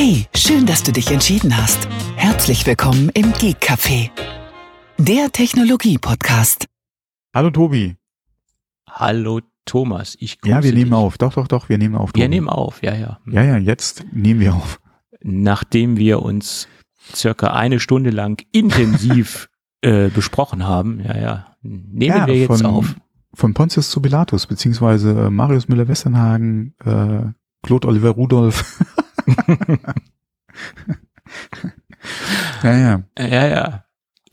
Hey, schön, dass du dich entschieden hast. Herzlich willkommen im Geek Café, der Technologie-Podcast. Hallo Tobi. Hallo Thomas, ich grüße Ja, wir nehmen dich. auf. Doch, doch, doch, wir nehmen auf. Wir Tobi. nehmen auf, ja, ja. Ja, ja, jetzt nehmen wir auf. Nachdem wir uns circa eine Stunde lang intensiv äh, besprochen haben, ja, ja, nehmen ja, wir jetzt von, auf. Von Pontius zu Pilatus, beziehungsweise äh, Marius Müller-Westernhagen, äh, Claude Oliver Rudolph. ja, ja. Ja, ja.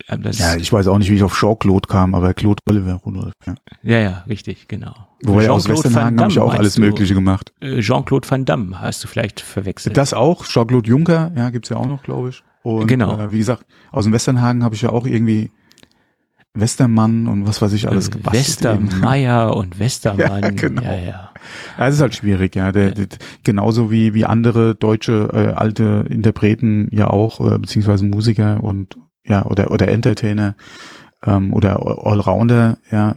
Ja, ich weiß auch nicht, wie ich auf Jean-Claude kam, aber Claude Oliver Rudolph. Ja. ja, ja, richtig, genau. Wobei aus Westernhagen habe ich auch alles du? Mögliche gemacht. Äh, Jean-Claude Van Damme hast du vielleicht verwechselt. Das auch, Jean-Claude Juncker, ja, gibt's ja auch noch, glaube ich. Und Genau. äh, wie gesagt, aus dem Westernhagen habe ich ja auch irgendwie Westermann und was weiß ich alles gebastelt. eben. Westermeier und Westermann. Ja, genau. ja, ja. Es ist halt schwierig, ja. Der, der, genauso wie, wie andere deutsche äh, alte Interpreten ja auch, äh, beziehungsweise Musiker und ja, oder oder Entertainer ähm, oder Allrounder, ja,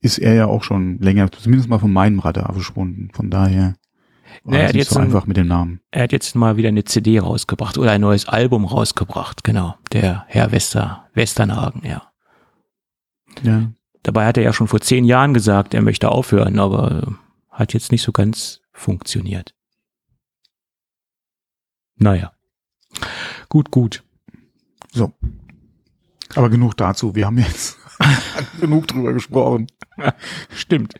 ist er ja auch schon länger, zumindest mal von meinem Radar verschwunden. Von daher war Naja, es nicht jetzt so ein- einfach mit dem Namen. Er hat jetzt mal wieder eine CD rausgebracht oder ein neues Album rausgebracht, genau. Der Herr Wester, Westernhagen, ja. Ja. Dabei hat er ja schon vor zehn Jahren gesagt, er möchte aufhören, aber äh, hat jetzt nicht so ganz funktioniert. Naja. Gut, gut. So. Aber genug dazu. Wir haben jetzt genug drüber gesprochen. Stimmt.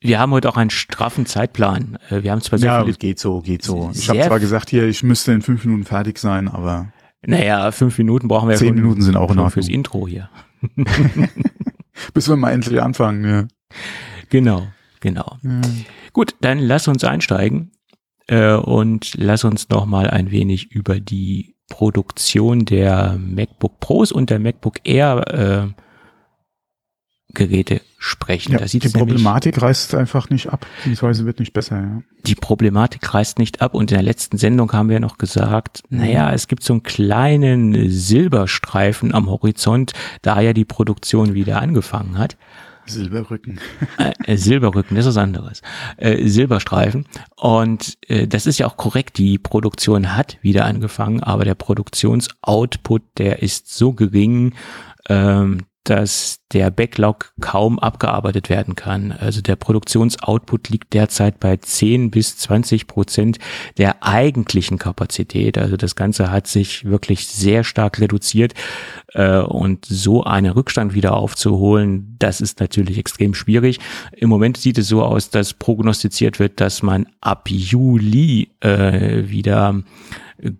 Wir haben heute auch einen straffen Zeitplan. Äh, Wir haben zwar sehr Ja, viele, geht so, geht so. Ich habe zwar gesagt hier, ich müsste in fünf Minuten fertig sein, aber naja, fünf Minuten brauchen wir ja zehn schon, Minuten sind auch Ordnung. fürs Intro hier. Bis wir mal endlich anfangen. Ja. Genau, genau. Ja. Gut, dann lass uns einsteigen äh, und lass uns noch mal ein wenig über die Produktion der MacBook Pros und der MacBook Air äh, Geräte sprechen. Ja, die es nämlich, Problematik reißt einfach nicht ab, beziehungsweise wird nicht besser. Ja. die Problematik reißt nicht ab und in der letzten Sendung haben wir noch gesagt, Mhm. naja, es gibt so einen kleinen Silberstreifen am Horizont, da ja die Produktion wieder angefangen hat. Silberrücken. äh, Silberrücken, das ist was anderes. Äh, Silberstreifen. Und äh, das ist ja auch korrekt. Die Produktion hat wieder angefangen, aber der Produktionsoutput, der ist so gering, ähm, dass der Backlog kaum abgearbeitet werden kann. Also der Produktionsoutput liegt derzeit bei 10 bis 20 Prozent der eigentlichen Kapazität. Also das Ganze hat sich wirklich sehr stark reduziert. Äh, und so einen Rückstand wieder aufzuholen, das ist natürlich extrem schwierig. Im Moment sieht es so aus, dass prognostiziert wird, dass man ab Juli äh, wieder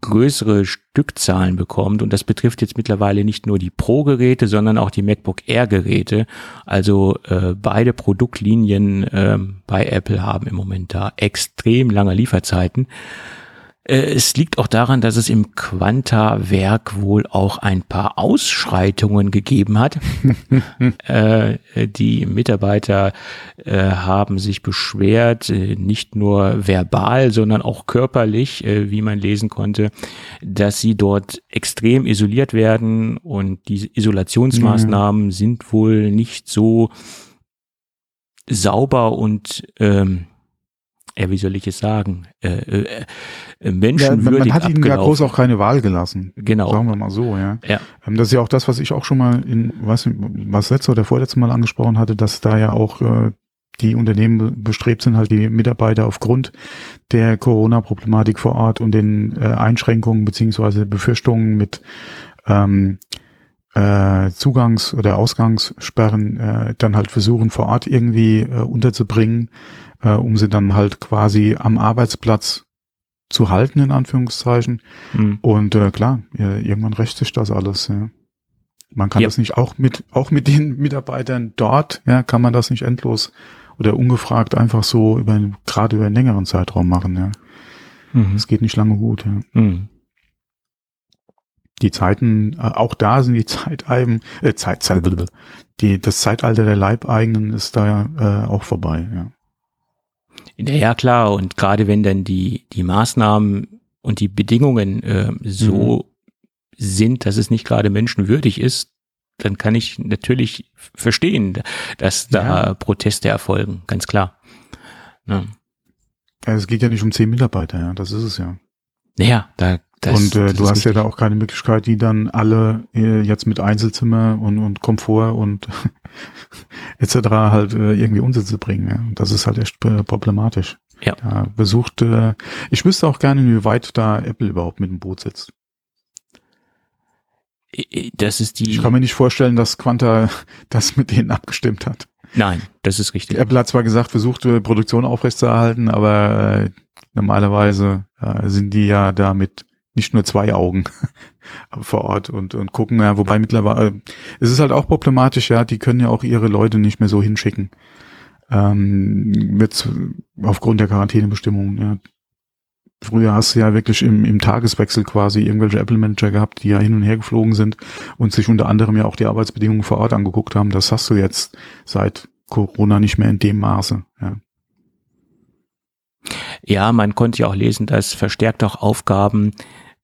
größere Stückzahlen bekommt. Und das betrifft jetzt mittlerweile nicht nur die Pro-Geräte, sondern auch die MacBook Air-Geräte. Also äh, beide Produktlinien äh, bei Apple haben im Moment da extrem lange Lieferzeiten. Äh, Es liegt auch daran, dass es im Quanta-Werk wohl auch ein paar Ausschreitungen gegeben hat. äh, die Mitarbeiter äh, haben sich beschwert, nicht nur verbal, sondern auch körperlich, äh, wie man lesen konnte, dass sie dort extrem isoliert werden und diese Isolationsmaßnahmen sind wohl nicht so sauber und ähm, ja, wie soll ich es sagen, äh, äh, äh, Ja, man, menschenwürdig hat ihnen ja groß auch keine Wahl gelassen. Genau. Sagen wir mal so, ja. Ja. Ähm, Das ist ja auch das, was ich auch schon mal in, was, was letzte oder vorletzte Mal angesprochen hatte, dass da ja auch äh, die Unternehmen be- bestrebt sind, halt die Mitarbeiter aufgrund der Corona-Problematik vor Ort und den äh, Einschränkungen beziehungsweise Befürchtungen mit ähm, äh, Zugangs- oder Ausgangssperren äh, dann halt versuchen, vor Ort irgendwie äh, unterzubringen, äh, um sie dann halt quasi am Arbeitsplatz zu halten, in Anführungszeichen. Hm. Und äh, klar, irgendwann rächt sich das alles. Ja. Man kann Ja. das nicht auch mit auch mit den Mitarbeitern dort, ja, kann man das nicht endlos oder ungefragt einfach so über einen- gerade über einen längeren Zeitraum machen. Ja, Mhm. das geht nicht lange gut. Ja. Mhm. Die Zeiten, äh, auch da sind die Zeiteigen, äh, Zeit, Zeit, die das Zeitalter der Leibeigenen ist da äh, auch vorbei. Ja. Ja, klar. Und gerade wenn dann die, die Maßnahmen und die Bedingungen äh, so sind, dass es nicht gerade menschenwürdig ist, dann kann ich natürlich verstehen, dass da Ja. Proteste erfolgen, ganz klar. Ja. Ja, es geht ja nicht um zehn Mitarbeiter, ja, das ist es ja. Naja, da das, und äh, du hast ja da auch keine Möglichkeit, die dann alle äh, jetzt mit Einzelzimmer und, und Komfort und etc. halt äh, irgendwie bringen. Ja. Das ist halt echt äh, problematisch. Ja. Da besucht, äh, ich wüsste auch gerne, wie weit da Apple überhaupt mit dem Boot sitzt. Das ist die. Ich kann mir nicht vorstellen, dass Quanta das mit denen abgestimmt hat. Nein, das ist richtig. Apple hat zwar gesagt, versucht Produktion aufrechtzuerhalten, aber äh, normalerweise äh, sind die ja da mit nicht nur zwei Augen vor Ort und, und gucken, ja, wobei mittlerweile, es ist halt auch problematisch, ja, die können ja auch ihre Leute nicht mehr so hinschicken. Ähm, mit, aufgrund der Quarantänebestimmungen, ja. Früher hast du ja wirklich im, im Tageswechsel quasi irgendwelche Apple-Manager gehabt, die ja hin und her geflogen sind und sich unter anderem ja auch die Arbeitsbedingungen vor Ort angeguckt haben. Das hast du jetzt seit Corona nicht mehr in dem Maße. Ja. Ja, man konnte ja auch lesen, dass verstärkt auch Aufgaben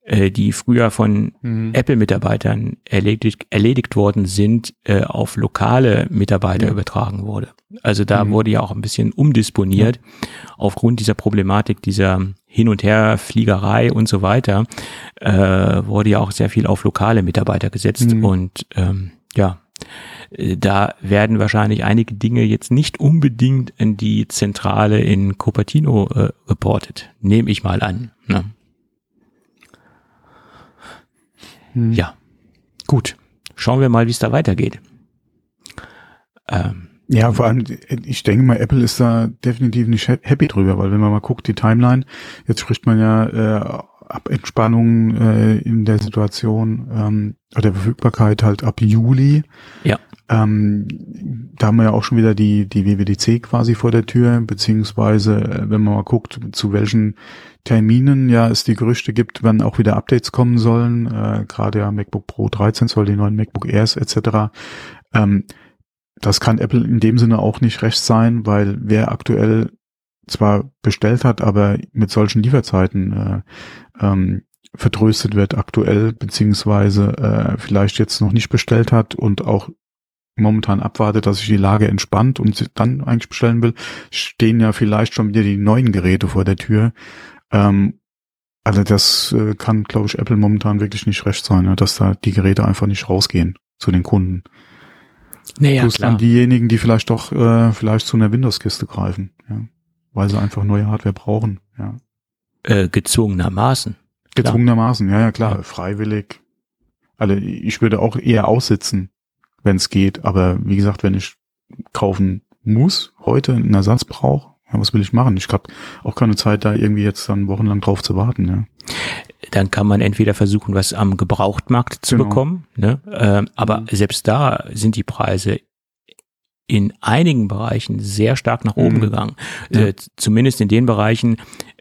äh, die früher von mhm. Apple-Mitarbeitern erledigt, erledigt worden sind, äh, auf lokale Mitarbeiter ja. übertragen wurde. Also da mhm. wurde ja auch ein bisschen umdisponiert ja. aufgrund dieser Problematik dieser Hin- und Herfliegerei und so weiter, äh, wurde ja auch sehr viel auf lokale Mitarbeiter gesetzt mhm. und ähm, ja, äh, da werden wahrscheinlich einige Dinge jetzt nicht unbedingt in die Zentrale in Cupertino äh, reportet, nehme ich mal an. Ne? Hm. Ja, gut. Schauen wir mal, wie es da weitergeht. Ähm, ja, vor allem, ich denke mal, Apple ist da definitiv nicht happy drüber, weil wenn man mal guckt, die Timeline, jetzt spricht man ja äh, ab Entspannung äh, in der Situation ähm, oder Verfügbarkeit halt ab Juli. Ja. Ähm, da haben wir ja auch schon wieder die, die WWDC quasi vor der Tür, beziehungsweise, äh, wenn man mal guckt, zu welchen Terminen ja es die Gerüchte gibt, wann auch wieder Updates kommen sollen, äh, gerade ja MacBook Pro 13 soll die neuen MacBook Airs etc. Ähm, das kann Apple in dem Sinne auch nicht recht sein, weil wer aktuell zwar bestellt hat, aber mit solchen Lieferzeiten äh, ähm, vertröstet wird aktuell, beziehungsweise äh, vielleicht jetzt noch nicht bestellt hat und auch momentan abwartet, dass sich die Lage entspannt und dann eigentlich bestellen will, stehen ja vielleicht schon wieder die neuen Geräte vor der Tür. Ähm, also das äh, kann, glaube ich, Apple momentan wirklich nicht recht sein, ne? dass da die Geräte einfach nicht rausgehen zu den Kunden. Naja, Plus klar. dann diejenigen, die vielleicht doch äh, vielleicht zu einer Windows-Kiste greifen, ja? weil sie einfach neue Hardware brauchen. Ja. Äh, gezwungenermaßen. Gezwungenermaßen, ja, ja, klar, ja. freiwillig. Also ich würde auch eher aussitzen, wenn es geht, aber wie gesagt, wenn ich kaufen muss, heute einen Ersatz brauche, ja, was will ich machen? Ich habe auch keine Zeit, da irgendwie jetzt dann wochenlang drauf zu warten. Ja. Dann kann man entweder versuchen, was am Gebrauchtmarkt zu genau. bekommen, ne? Ähm, aber mhm. selbst da sind die Preise in einigen Bereichen sehr stark nach oben mhm. gegangen. Ja. Äh, zumindest in den Bereichen,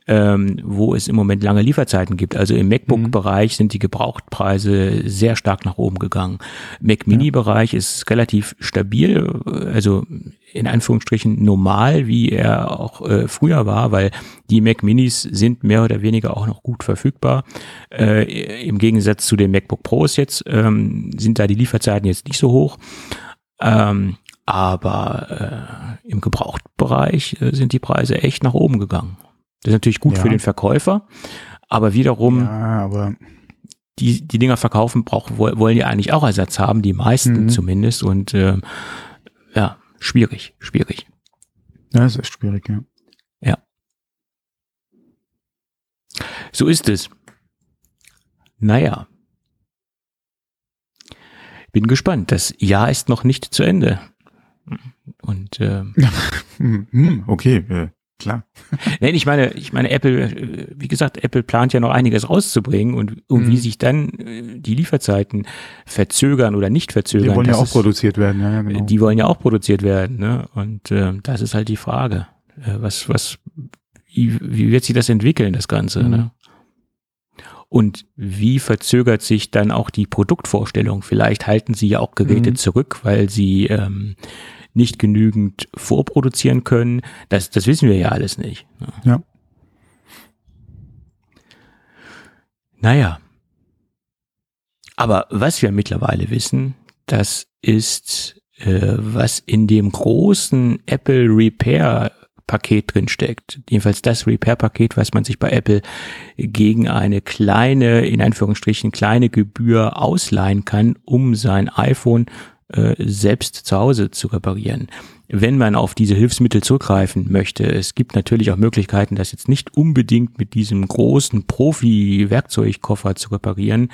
ähm, wo es im Moment lange Lieferzeiten gibt. Also im MacBook-Bereich sind die Gebrauchtpreise sehr stark nach oben gegangen. Mac Mini-Bereich ist relativ stabil, also in Anführungsstrichen normal, wie er auch äh, früher war, weil die Mac Minis sind mehr oder weniger auch noch gut verfügbar. Äh, Im Gegensatz zu den MacBook Pros jetzt ähm, sind da die Lieferzeiten jetzt nicht so hoch. Ähm, aber äh, im Gebrauchtbereich äh, sind die Preise echt nach oben gegangen. Das ist natürlich gut ja. für den Verkäufer, aber wiederum ja, aber die, die Dinger verkaufen brauchen, wollen ja eigentlich auch Ersatz haben, die meisten mhm. zumindest. Und äh, ja, schwierig, schwierig. Ja, ist echt schwierig, ja. Ja. So ist es. Naja. Bin gespannt. Das Jahr ist noch nicht zu Ende. Und äh, okay, äh, klar. Nein, ich meine, ich meine, Apple, äh, wie gesagt, Apple plant ja noch einiges rauszubringen und um mhm. wie sich dann äh, die Lieferzeiten verzögern oder nicht verzögern. Die wollen ja auch ist, produziert werden, ja, ja, genau. Die wollen ja auch produziert werden, ne? Und äh, das ist halt die Frage. Äh, was, was, wie, wie wird sich das entwickeln, das Ganze, mhm. ne? Und wie verzögert sich dann auch die Produktvorstellung? Vielleicht halten sie ja auch Geräte mhm. zurück, weil sie ähm, nicht genügend vorproduzieren können. Das, das wissen wir ja alles nicht. Ja. Naja. Aber was wir mittlerweile wissen, das ist, äh, was in dem großen Apple Repair Paket drinsteckt. Jedenfalls das Repair-Paket, was man sich bei Apple gegen eine kleine, in Anführungsstrichen kleine Gebühr ausleihen kann, um sein iPhone äh, selbst zu Hause zu reparieren. Wenn man auf diese Hilfsmittel zurückgreifen möchte, es gibt natürlich auch Möglichkeiten, das jetzt nicht unbedingt mit diesem großen Profi-Werkzeugkoffer zu reparieren.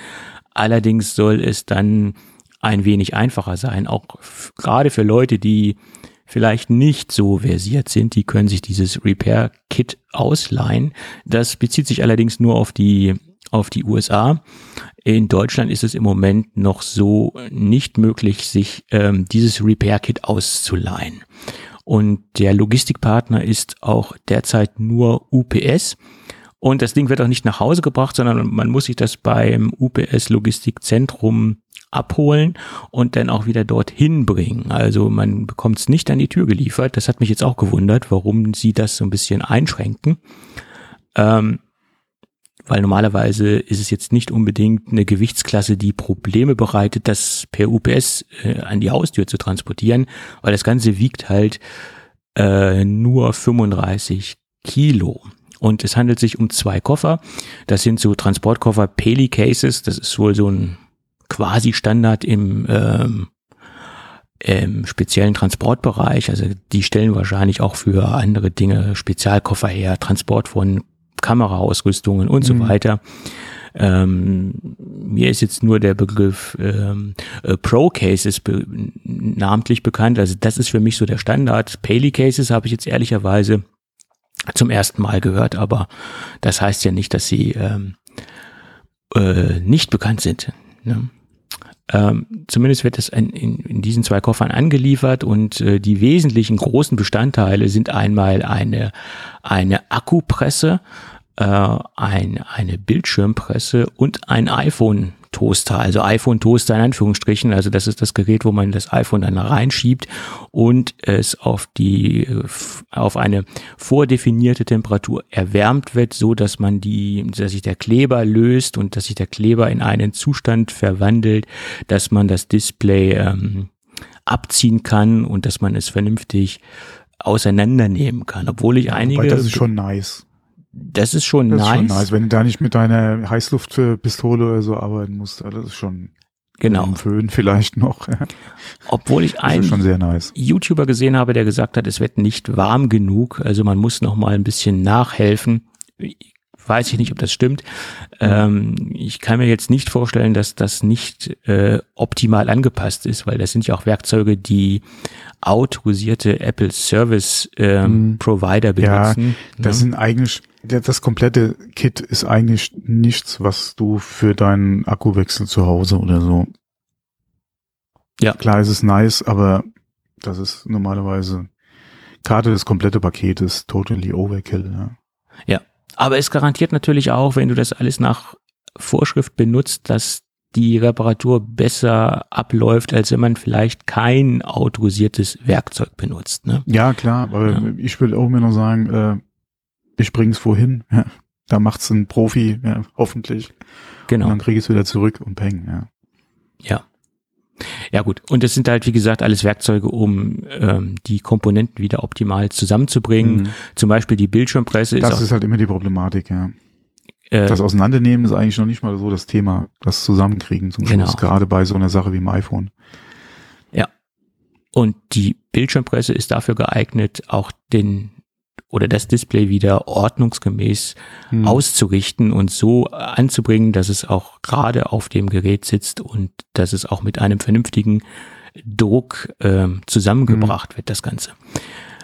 Allerdings soll es dann ein wenig einfacher sein, auch gerade für Leute, die vielleicht nicht so versiert sind, die können sich dieses Repair Kit ausleihen. Das bezieht sich allerdings nur auf die auf die USA. In Deutschland ist es im Moment noch so nicht möglich, sich ähm, dieses Repair Kit auszuleihen. Und der Logistikpartner ist auch derzeit nur UPS. Und das Ding wird auch nicht nach Hause gebracht, sondern man muss sich das beim UPS Logistikzentrum abholen und dann auch wieder dorthin bringen. Also man bekommt es nicht an die Tür geliefert. Das hat mich jetzt auch gewundert, warum sie das so ein bisschen einschränken. Ähm, weil normalerweise ist es jetzt nicht unbedingt eine Gewichtsklasse, die Probleme bereitet, das per UPS äh, an die Haustür zu transportieren, weil das Ganze wiegt halt äh, nur 35 Kilo. Und es handelt sich um zwei Koffer. Das sind so Transportkoffer Peli Cases. Das ist wohl so ein quasi Standard im, ähm, im speziellen Transportbereich. Also die stellen wahrscheinlich auch für andere Dinge Spezialkoffer her, Transport von Kameraausrüstungen und mhm. so weiter. Ähm, mir ist jetzt nur der Begriff ähm, äh, Pro Cases be namentlich bekannt. Also das ist für mich so der Standard. Paley Cases habe ich jetzt ehrlicherweise zum ersten Mal gehört, aber das heißt ja nicht, dass sie ähm, äh, nicht bekannt sind. Ne? Ähm, zumindest wird es in, in, diesen zwei Koffern angeliefert und äh, die wesentlichen großen Bestandteile sind einmal eine, eine Akkupresse, äh, ein, eine Bildschirmpresse und ein iPhone Toaster, also iPhone Toaster in Anführungsstrichen. Also das ist das Gerät, wo man das iPhone dann reinschiebt und es auf die, auf eine vordefinierte Temperatur erwärmt wird, so dass man die, dass sich der Kleber löst und dass sich der Kleber in einen Zustand verwandelt, dass man das Display ähm, abziehen kann und dass man es vernünftig auseinandernehmen kann, obwohl ich einige. Wobei das ist schon nice. Das ist schon das nice. Ist schon nice, wenn du da nicht mit deiner Heißluftpistole oder so arbeiten musst. Das ist schon genau. Föhn vielleicht noch. Obwohl ich einen schon sehr nice. YouTuber gesehen habe, der gesagt hat, es wird nicht warm genug, also man muss noch mal ein bisschen nachhelfen. Weiß ich nicht, ob das stimmt. Ähm, ich kann mir jetzt nicht vorstellen, dass das nicht äh, optimal angepasst ist, weil das sind ja auch Werkzeuge, die autorisierte Apple Service ähm, mhm. Provider benutzen. Ja, das ne? sind eigentlich das komplette Kit ist eigentlich nichts, was du für deinen Akkuwechsel zu Hause oder so. Ja. Klar ist es nice, aber das ist normalerweise Karte das komplette Paket ist totally overkill. Ja. ja, aber es garantiert natürlich auch, wenn du das alles nach Vorschrift benutzt, dass die Reparatur besser abläuft, als wenn man vielleicht kein autorisiertes Werkzeug benutzt. Ne? Ja, klar, aber ja. ich will auch immer noch sagen, äh, ich bring's wohin, ja. Da macht's ein Profi, ja, hoffentlich. Genau. Und dann krieg ich es wieder zurück und peng, ja. Ja. Ja gut, und das sind halt, wie gesagt, alles Werkzeuge, um ähm, die Komponenten wieder optimal zusammenzubringen. Mhm. Zum Beispiel die Bildschirmpresse. Das ist, ist halt immer die Problematik, ja. Äh, das Auseinandernehmen ist eigentlich noch nicht mal so das Thema, das Zusammenkriegen zum Schluss, genau. gerade bei so einer Sache wie dem iPhone. Ja. Und die Bildschirmpresse ist dafür geeignet, auch den oder das Display wieder ordnungsgemäß hm. auszurichten und so anzubringen, dass es auch gerade auf dem Gerät sitzt und dass es auch mit einem vernünftigen Druck äh, zusammengebracht hm. wird, das Ganze.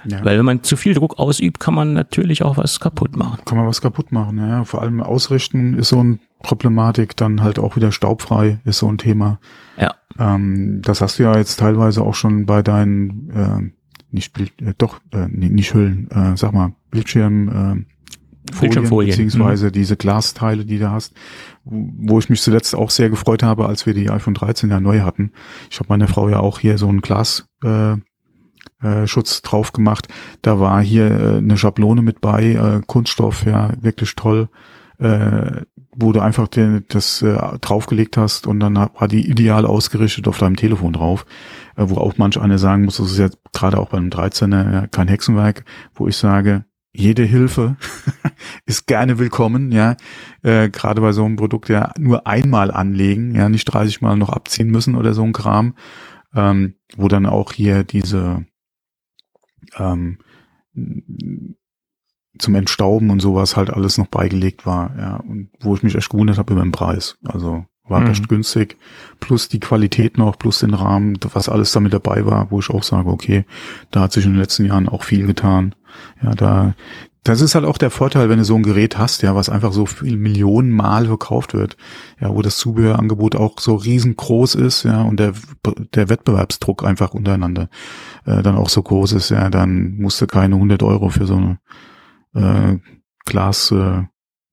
Ja. Weil wenn man zu viel Druck ausübt, kann man natürlich auch was kaputt machen. Kann man was kaputt machen, ja. Vor allem ausrichten ist so eine Problematik, dann halt auch wieder staubfrei ist so ein Thema. Ja. Ähm, das hast du ja jetzt teilweise auch schon bei deinen äh, nicht Bild, äh, doch, äh, nicht Hüllen, äh, sag mal, Bildschirm, äh, Folien, beziehungsweise mhm. diese Glasteile, die du hast, wo ich mich zuletzt auch sehr gefreut habe, als wir die iPhone 13 ja neu hatten. Ich habe meiner Frau ja auch hier so einen Glas äh, äh, Schutz drauf gemacht. Da war hier äh, eine Schablone mit bei, äh, Kunststoff, ja, wirklich toll. Äh, wo du einfach den, das äh, draufgelegt hast und dann war die ideal ausgerichtet auf deinem Telefon drauf, äh, wo auch manch einer sagen muss, das ist jetzt gerade auch beim 13er ja, kein Hexenwerk, wo ich sage, jede Hilfe ist gerne willkommen, ja. Äh, Gerade bei so einem Produkt ja nur einmal anlegen, ja, nicht 30 Mal noch abziehen müssen oder so ein Kram, ähm, wo dann auch hier diese ähm, zum Entstauben und sowas halt alles noch beigelegt war, ja, und wo ich mich echt gewundert habe über den Preis. Also war mhm. recht günstig, plus die Qualität noch, plus den Rahmen, was alles damit dabei war, wo ich auch sage, okay, da hat sich in den letzten Jahren auch viel getan. Ja, da, das ist halt auch der Vorteil, wenn du so ein Gerät hast, ja, was einfach so viel Millionen Mal verkauft wird, ja, wo das Zubehörangebot auch so riesengroß ist, ja, und der, der Wettbewerbsdruck einfach untereinander äh, dann auch so groß ist, ja, dann musst du keine 100 Euro für so eine äh, Glas äh,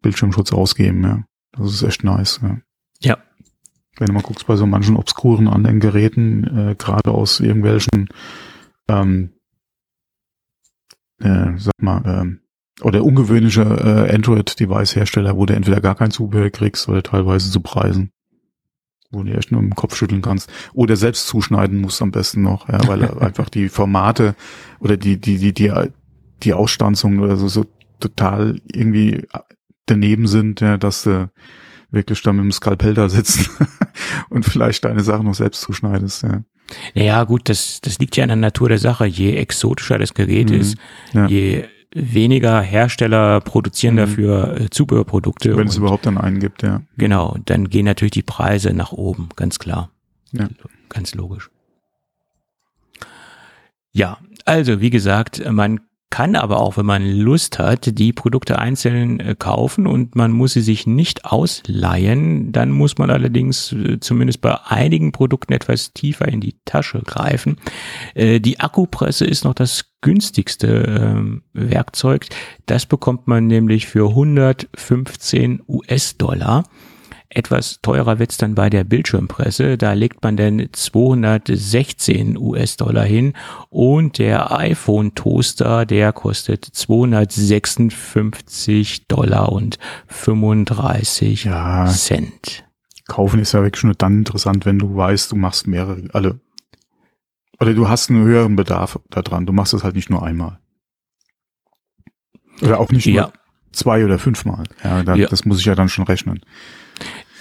Bildschirmschutz ausgeben, ja. Das ist echt nice, ja. Ja. Wenn du mal guckst bei so manchen obskuren anderen Geräten, äh, gerade aus irgendwelchen, ähm, äh, sag mal, ähm, oder ungewöhnliche äh, Android-Device-Hersteller, wo du entweder gar kein Zubehör kriegst oder teilweise zu Preisen, wo du echt nur im Kopf schütteln kannst oder selbst zuschneiden musst am besten noch, ja, weil einfach die Formate oder die die die die die Ausstanzung oder so, so total irgendwie daneben sind, ja, dass du wirklich dann mit dem Skalpell da sitzen und vielleicht deine Sachen noch selbst zuschneidest, ja. Ja, gut, das, das liegt ja an der Natur der Sache. Je exotischer das Gerät mhm. ist, ja. je weniger Hersteller produzieren mhm. dafür äh, Zubehörprodukte. Wenn es überhaupt dann einen gibt, ja. Genau, dann gehen natürlich die Preise nach oben, ganz klar. Ja. Ganz logisch. Ja, also wie gesagt, man kann aber auch, wenn man Lust hat, die Produkte einzeln äh, kaufen und man muss sie sich nicht ausleihen. Dann muss man allerdings äh, zumindest bei einigen Produkten etwas tiefer in die Tasche greifen. Äh, die Akkupresse ist noch das günstigste ähm, Werkzeug. Das bekommt man nämlich für 115 US-Dollar. Etwas teurer wird's dann bei der Bildschirmpresse. Da legt man dann 216 US-Dollar hin und der iPhone-Toaster, der kostet 256 Dollar und 35 ja, Cent. Kaufen ist ja wirklich nur dann interessant, wenn du weißt, du machst mehrere, alle. Oder du hast einen höheren Bedarf daran. Du machst es halt nicht nur einmal. Oder auch nicht ja. nur zwei oder fünfmal. Ja, da, ja, das muss ich ja dann schon rechnen.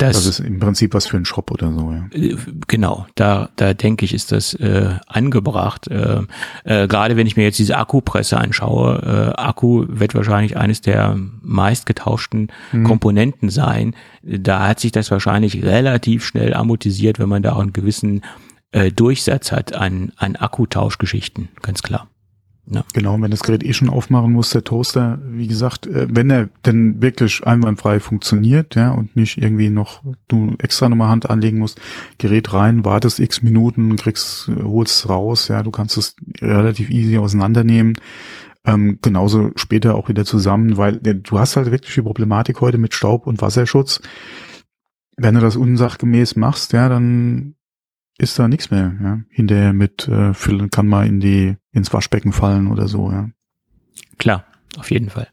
Das, das, ist im Prinzip was für einen Shop oder so, ja. Äh, genau, da, da denke ich, ist das äh, angebracht. Äh, äh, Gerade wenn ich mir jetzt diese Akkupresse anschaue, äh, Akku wird wahrscheinlich eines der meistgetauschten mhm. Komponenten sein. Da hat sich das wahrscheinlich relativ schnell amortisiert, wenn man da auch einen gewissen äh, Durchsatz hat an, an Akkutauschgeschichten, ganz klar. Ja. Genau, wenn das Gerät eh schon aufmachen muss, der Toaster, wie gesagt, äh, wenn er denn wirklich einwandfrei funktioniert, ja, und nicht irgendwie noch du extra nochmal Hand anlegen musst, Gerät rein, wartest x Minuten, kriegst, holst raus, ja, du kannst es relativ easy auseinandernehmen. Ähm, genauso später auch wieder zusammen, weil du hast halt wirklich die Problematik heute mit Staub und Wasserschutz. Wenn du das unsachgemäß machst, ja, dann ist da nichts mehr. Ja. Hinterher mit äh, füllen kann man in die ins Waschbecken fallen oder so. Ja. Klar, auf jeden Fall.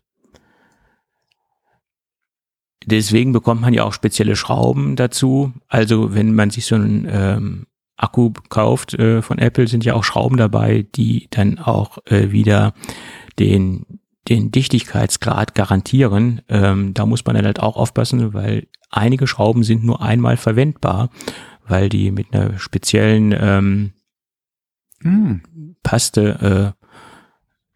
Deswegen bekommt man ja auch spezielle Schrauben dazu. Also wenn man sich so einen ähm, Akku kauft äh, von Apple, sind ja auch Schrauben dabei, die dann auch äh, wieder den den Dichtigkeitsgrad garantieren. Ähm, da muss man dann halt auch aufpassen, weil einige Schrauben sind nur einmal verwendbar weil die mit einer speziellen ähm, hm. Paste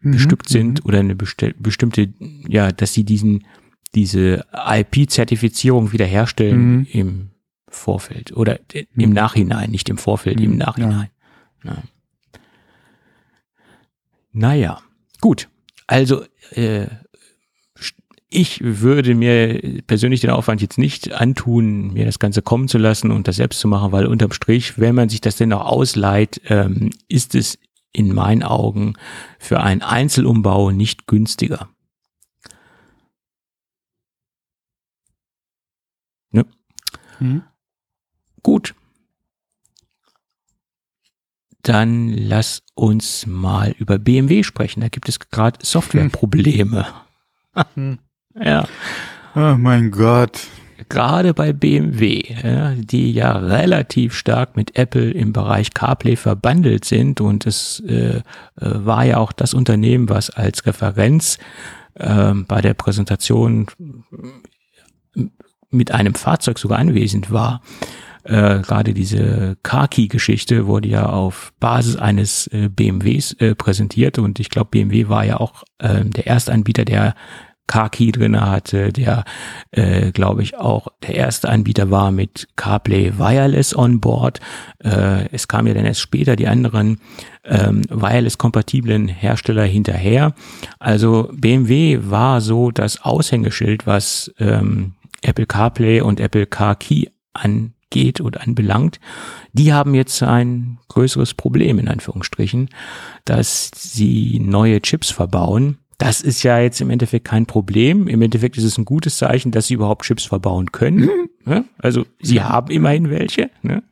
äh, mhm, bestückt sind mhm. oder eine besti bestimmte, ja, dass sie diesen diese IP-Zertifizierung wiederherstellen mhm. im Vorfeld oder im mhm. Nachhinein, nicht im Vorfeld, im mhm. Nachhinein. Ja. Ja. Naja, gut. Also äh, ich würde mir persönlich den Aufwand jetzt nicht antun, mir das Ganze kommen zu lassen und das selbst zu machen, weil unterm Strich, wenn man sich das denn noch ausleiht, ähm, ist es in meinen Augen für einen Einzelumbau nicht günstiger. Ne? Mhm. Gut. Dann lass uns mal über BMW sprechen. Da gibt es gerade Softwareprobleme. Hm. Ja. Oh mein Gott. Gerade bei BMW, ja, die ja relativ stark mit Apple im Bereich CarPlay verbandelt sind und es äh, äh war ja auch das Unternehmen, was als Referenz äh, bei der Präsentation mit einem Fahrzeug sogar anwesend war. Äh, Gerade diese Car-Key-Geschichte wurde ja auf Basis eines äh, BMWs äh, präsentiert und ich glaube, BMW war ja auch äh, der Erstanbieter, der Car-Key drin hatte, der, äh, glaube ich, auch der erste Anbieter war mit CarPlay Wireless on Board. Äh, es kam ja dann erst später die anderen ähm, Wireless-kompatiblen Hersteller hinterher. Also BMW war so das Aushängeschild, was ähm, Apple CarPlay und Apple Car Key angeht und anbelangt. Die haben jetzt ein größeres Problem in Anführungsstrichen, dass sie neue Chips verbauen. Das ist ja jetzt im Endeffekt kein Problem. Im Endeffekt ist es ein gutes Zeichen, dass sie überhaupt Chips verbauen können. Mhm. Also sie haben immerhin welche. Ne?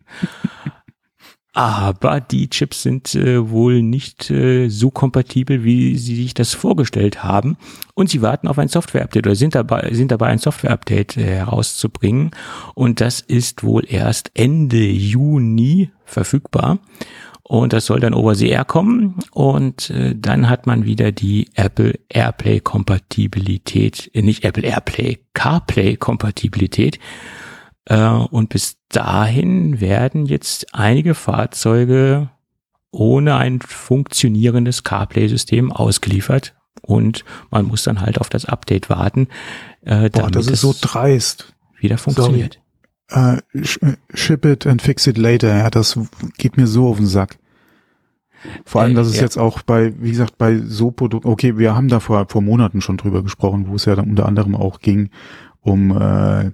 Aber die Chips sind äh, wohl nicht äh, so kompatibel, wie sie sich das vorgestellt haben. Und sie warten auf ein Software-Update oder sind dabei, sind dabei ein Software-Update äh, herauszubringen. Und das ist wohl erst Ende Juni verfügbar. Und das soll dann over the air kommen. Und äh, dann hat man wieder die Apple AirPlay Kompatibilität, äh, nicht Apple AirPlay, CarPlay Kompatibilität. Äh, und bis dahin werden jetzt einige Fahrzeuge ohne ein funktionierendes CarPlay-System ausgeliefert und man muss dann halt auf das Update warten. Äh, Boah, das ist so dreist. Wieder funktioniert. Uh, ship it and fix it later. Ja, das geht mir so auf den Sack. Vor allem, dass es ja. jetzt auch bei, wie gesagt, bei so Produkten, okay, wir haben da vor, vor Monaten schon drüber gesprochen, wo es ja dann unter anderem auch ging um äh,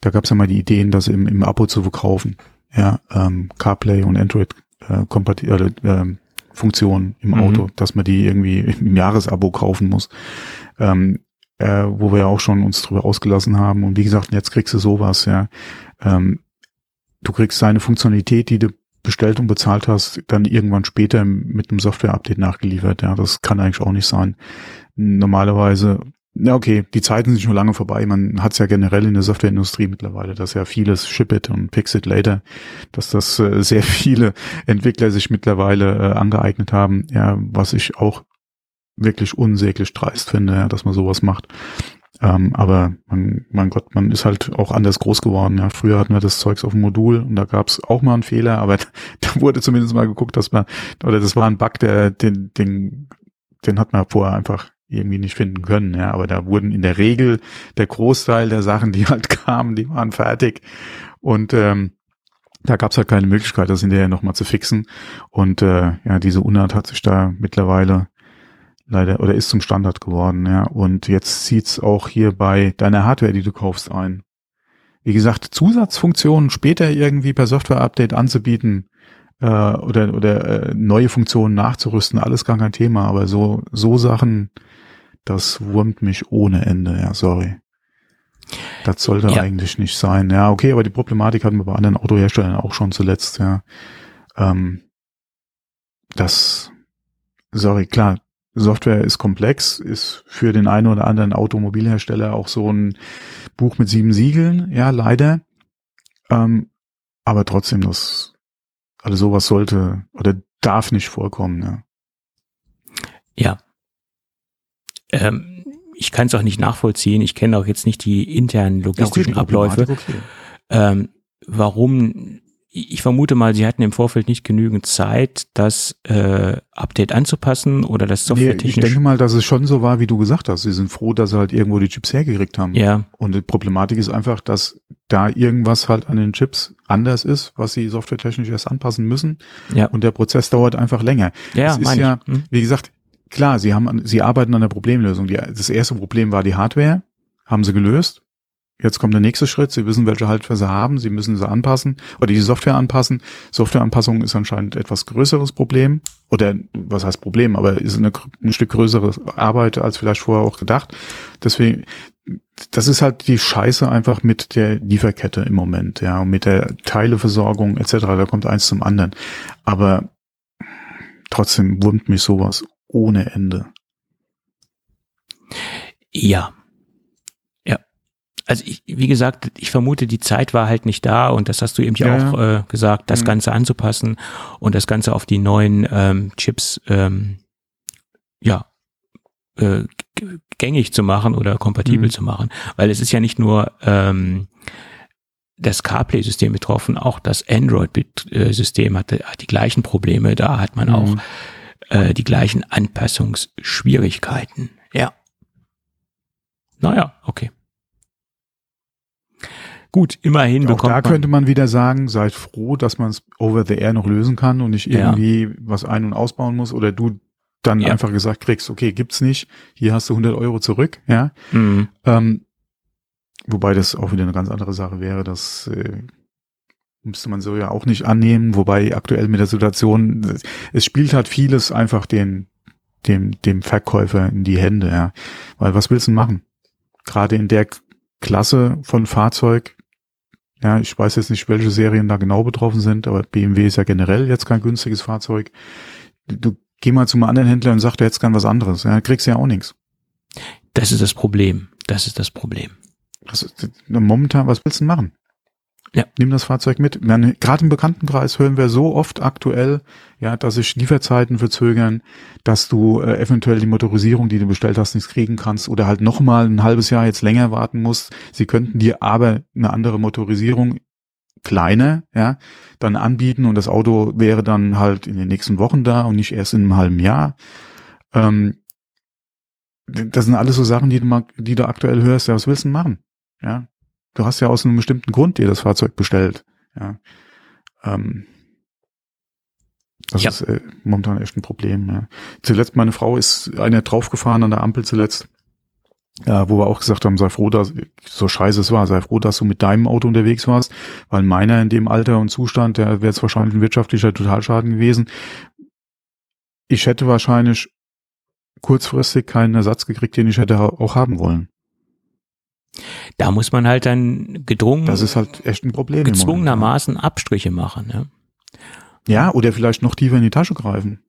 da gab es ja mal die Ideen, das im, im Abo zu verkaufen. Ja, ähm, CarPlay und Android äh, kompatibel äh, Funktionen im mhm. Auto, dass man die irgendwie im Jahresabo kaufen muss. Ähm, äh, wo wir ja auch schon uns drüber ausgelassen haben. Und wie gesagt, jetzt kriegst du sowas, ja. Ähm, du kriegst deine Funktionalität, die du bestellt und bezahlt hast, dann irgendwann später mit einem Software-Update nachgeliefert. Ja, das kann eigentlich auch nicht sein. Normalerweise ja, okay, die Zeiten sind schon lange vorbei. Man hat es ja generell in der Softwareindustrie mittlerweile, dass ja vieles Ship it und Fix it later, dass das äh, sehr viele Entwickler sich mittlerweile äh, angeeignet haben, ja, was ich auch wirklich unsäglich dreist finde, ja, dass man sowas macht. Ähm, aber man, mein Gott, man ist halt auch anders groß geworden. Ja, früher hatten wir das Zeugs auf dem Modul und da gab es auch mal einen Fehler, aber da wurde zumindest mal geguckt, dass man, oder das war ein Bug, der den, den, den hat man vorher einfach irgendwie nicht finden können. Ja, aber da wurden in der Regel der Großteil der Sachen, die halt kamen, die waren fertig und ähm, da gab es halt keine Möglichkeit, das hinterher nochmal zu fixen. Und äh, ja, diese Unart hat sich da mittlerweile leider oder ist zum Standard geworden. Ja, und jetzt zieht's auch hier bei deiner Hardware, die du kaufst, ein. Wie gesagt, Zusatzfunktionen später irgendwie per Software-Update anzubieten, äh, oder oder äh, neue Funktionen nachzurüsten, alles gar kein Thema. Aber so so Sachen das wurmt mich ohne Ende, ja, sorry. Das sollte ja. eigentlich nicht sein. Ja, okay, aber die Problematik hatten wir bei anderen Autoherstellern auch schon zuletzt, ja. Ähm, das, sorry, klar, Software ist komplex, ist für den einen oder anderen Automobilhersteller auch so ein Buch mit sieben Siegeln, ja, leider. Ähm, aber trotzdem, das, also sowas sollte oder darf nicht vorkommen, ja. Ja, ähm, ich kann es auch nicht nachvollziehen. Ich kenne auch jetzt nicht die internen logistischen ja, okay, Abläufe. Okay. Ähm, warum? Ich vermute mal, sie hatten im Vorfeld nicht genügend Zeit, das äh, Update anzupassen oder das Software technisch. Nee, ich denke mal, dass es schon so war, wie du gesagt hast. Sie sind froh, dass sie halt irgendwo die Chips hergekriegt haben. Ja. Und die Problematik ist einfach, dass da irgendwas halt an den Chips anders ist, was sie softwaretechnisch erst anpassen müssen. Ja. Und der Prozess dauert einfach länger. Ja, es ist ja, hm. wie gesagt, klar, sie haben, sie arbeiten an der Problemlösung. Die, das erste Problem war die Hardware, haben sie gelöst. Jetzt kommt der nächste Schritt. Sie wissen, welche sie haben. Sie müssen sie anpassen oder die Software anpassen. Softwareanpassung ist anscheinend etwas größeres Problem oder was heißt Problem, aber ist eine, ein Stück größere Arbeit als vielleicht vorher auch gedacht. Deswegen, das ist halt die Scheiße einfach mit der Lieferkette im Moment, ja, und mit der Teileversorgung etc. Da kommt eins zum anderen. Aber trotzdem wurmt mich sowas ohne Ende. Ja. Also ich, wie gesagt, ich vermute, die Zeit war halt nicht da und das hast du eben ja, Ja, auch äh, gesagt, das Mhm. Ganze anzupassen und das Ganze auf die neuen ähm, Chips ähm, ja äh, gängig zu machen oder kompatibel Mhm. zu machen, weil es ist ja nicht nur ähm, das CarPlay-System betroffen, auch das Android-System hatte hat die gleichen Probleme. Da hat man auch Mhm. äh, die gleichen Anpassungsschwierigkeiten. Ja. Naja, okay. Gut, immerhin Auch bekommt da man, könnte man wieder sagen, seid froh, dass man es over the air noch lösen kann und nicht Ja. irgendwie was ein- und ausbauen muss oder du dann Ja. einfach gesagt kriegst, okay, gibt's nicht, hier hast du 100 Euro zurück, ja. Mhm. Ähm, wobei das auch wieder eine ganz andere Sache wäre, das äh, müsste man so ja auch nicht annehmen, wobei aktuell mit der Situation, es spielt halt vieles einfach den, dem, dem Verkäufer in die Hände, ja. Weil was willst du denn machen? Gerade in der Klasse von Fahrzeug, ja, ich weiß jetzt nicht, welche Serien da genau betroffen sind, aber BMW ist ja generell jetzt kein günstiges Fahrzeug. Du geh mal zum anderen Händler und sag, der hätte gern was anderes, ja, kriegst ja auch nichts. das ist das Problem. Das ist das Problem. Ist, momentan, was willst du denn machen? Ja. Nimm das Fahrzeug mit. Gerade im Bekanntenkreis hören wir so oft aktuell, ja, dass sich Lieferzeiten verzögern, dass du äh, eventuell die Motorisierung, die du bestellt hast, nicht kriegen kannst oder halt nochmal ein halbes Jahr jetzt länger warten musst. Sie könnten dir aber eine andere Motorisierung kleiner, ja, dann anbieten und das Auto wäre dann halt in den nächsten Wochen da und nicht erst in einem halben Jahr. Ähm, das sind alles so Sachen, die du mal, die du aktuell hörst. Ja, was willst du denn machen? Ja, du hast ja aus einem bestimmten Grund dir das Fahrzeug bestellt. Ja, ähm, das Ja. ist äh, momentan echt ein Problem. Ja. Zuletzt meine Frau ist einer draufgefahren an der Ampel zuletzt. Ja, wo wir auch gesagt haben, sei froh, dass so scheiße es war, sei froh, dass du mit deinem Auto unterwegs warst, weil meiner in dem Alter und Zustand, der wäre jetzt wahrscheinlich ein wirtschaftlicher Totalschaden gewesen. Ich hätte wahrscheinlich kurzfristig keinen Ersatz gekriegt, den ich hätte auch haben wollen. Da muss man halt dann gedrungen, Das ist halt echt ein Problem. Moment. gezwungenermaßen Abstriche machen. Ne? Ja, oder vielleicht noch tiefer in die Tasche greifen.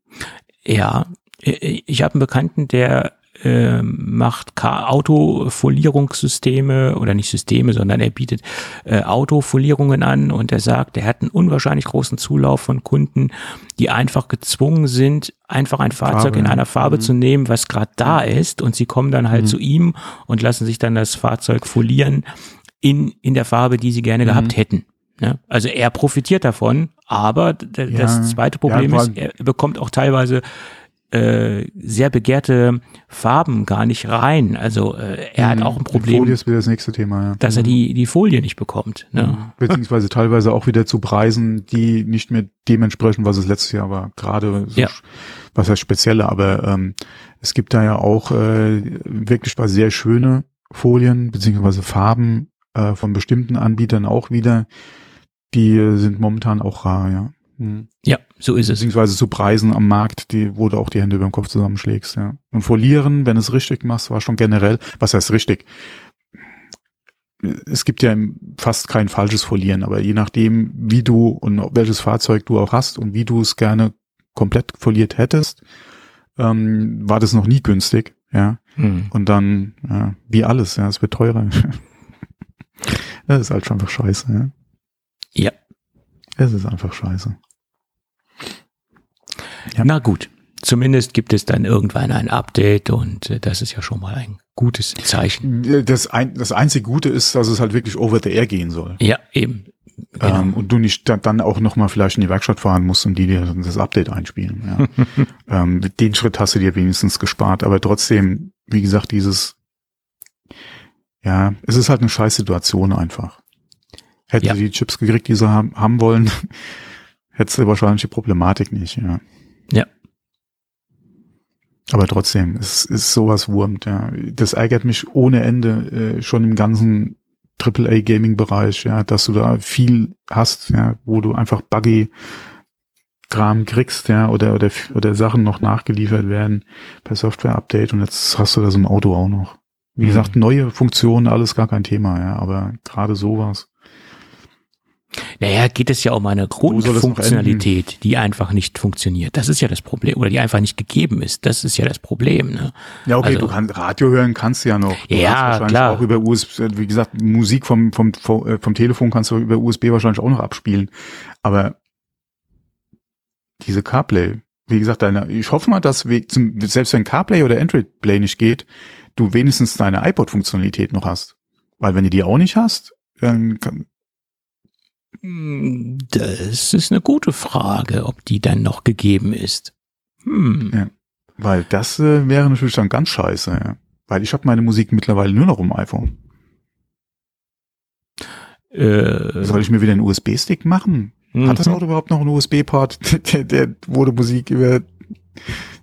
Ja, ich habe einen Bekannten, der äh, macht Ka- Autofolierungssysteme oder nicht Systeme, sondern er bietet äh, Autofolierungen an und er sagt, er hat einen unwahrscheinlich großen Zulauf von Kunden, die einfach gezwungen sind, einfach ein Fahrzeug Farbe, in ja. einer Farbe Mhm. zu nehmen, was gerade da ist und sie kommen dann halt Mhm. zu ihm und lassen sich dann das Fahrzeug folieren in, in der Farbe, die sie gerne Mhm. gehabt hätten. Ne? Also er profitiert davon, aber Ja. das zweite Problem Ja, ist, er bekommt auch teilweise äh, sehr begehrte Farben gar nicht rein. Also äh, er hat Mhm. auch ein Die Problem, Folie ist wieder das nächste Thema, ja. dass er die, die Folie nicht bekommt. Ne? Beziehungsweise teilweise auch wieder zu Preisen, die nicht mehr dementsprechend, was es letztes Jahr war. Gerade so, Ja. was heißt spezielle, aber ähm, es gibt da ja auch äh, wirklich mal sehr schöne Folien, beziehungsweise Farben äh, von bestimmten Anbietern auch wieder. Die äh, sind momentan auch rar, ja. Mhm. Ja, so ist es. beziehungsweise zu Preisen am Markt, die, wo du auch die Hände über den Kopf zusammenschlägst, ja. Und folieren, wenn du es richtig machst, war schon generell, was heißt richtig? Es gibt ja fast kein falsches Folieren, aber je nachdem, wie du und welches Fahrzeug du auch hast und wie du es gerne komplett foliert hättest, ähm, war das noch nie günstig, ja. Hm. Und dann, ja, wie alles, ja, es wird teurer. das ist halt schon einfach scheiße, ja. Ja. Es ist einfach scheiße. Ja. Na gut. Zumindest gibt es dann irgendwann ein Update und äh, das ist ja schon mal ein gutes Zeichen. Das, ein, das einzige Gute ist, dass es halt wirklich over the air gehen soll. Ja, eben. Genau. Ähm, und du nicht da, dann auch nochmal vielleicht in die Werkstatt fahren musst und die dir das Update einspielen. Ja. ähm, den Schritt hast du dir wenigstens gespart, aber trotzdem, wie gesagt, dieses, ja, es ist halt eine scheiß Situation einfach. Hätte Ja. die Chips gekriegt, die sie haben, haben wollen, hättest du wahrscheinlich die Problematik nicht, ja. Ja. Aber trotzdem, es ist sowas wurmt, ja. Das ärgert mich ohne Ende äh, schon im ganzen AAA Gaming Bereich, ja, dass du da viel hast, ja, wo du einfach buggy Kram kriegst, ja, oder, oder, oder Sachen noch nachgeliefert werden per Software Update und jetzt hast du das im Auto auch noch. Wie Mhm. gesagt, neue Funktionen, alles gar kein Thema, ja, aber gerade sowas. Naja, geht es ja um eine Grundfunktionalität, die einfach nicht funktioniert. Das ist ja das Problem. Oder die einfach nicht gegeben ist. Das ist ja das Problem. Ne? Ja, okay, also, du kannst Radio hören kannst du ja noch. Du ja, klar. Auch über USB, wie gesagt, Musik vom, vom, vom, äh, vom Telefon kannst du über USB wahrscheinlich auch noch abspielen. Aber diese CarPlay, wie gesagt, deine, ich hoffe mal, dass wir, zum, selbst wenn CarPlay oder Android Play nicht geht, du wenigstens deine iPod-Funktionalität noch hast. Weil wenn du die auch nicht hast, dann kann, das ist eine gute Frage, ob die dann noch gegeben ist. Hm. Ja, weil das äh, wäre natürlich dann ganz scheiße, ja. Weil ich habe meine Musik mittlerweile nur noch um iPhone. Äh, Soll ich mir wieder einen USB-Stick machen? Hat das mhm. Auto überhaupt noch einen USB-Port? Der, der wurde Musik über.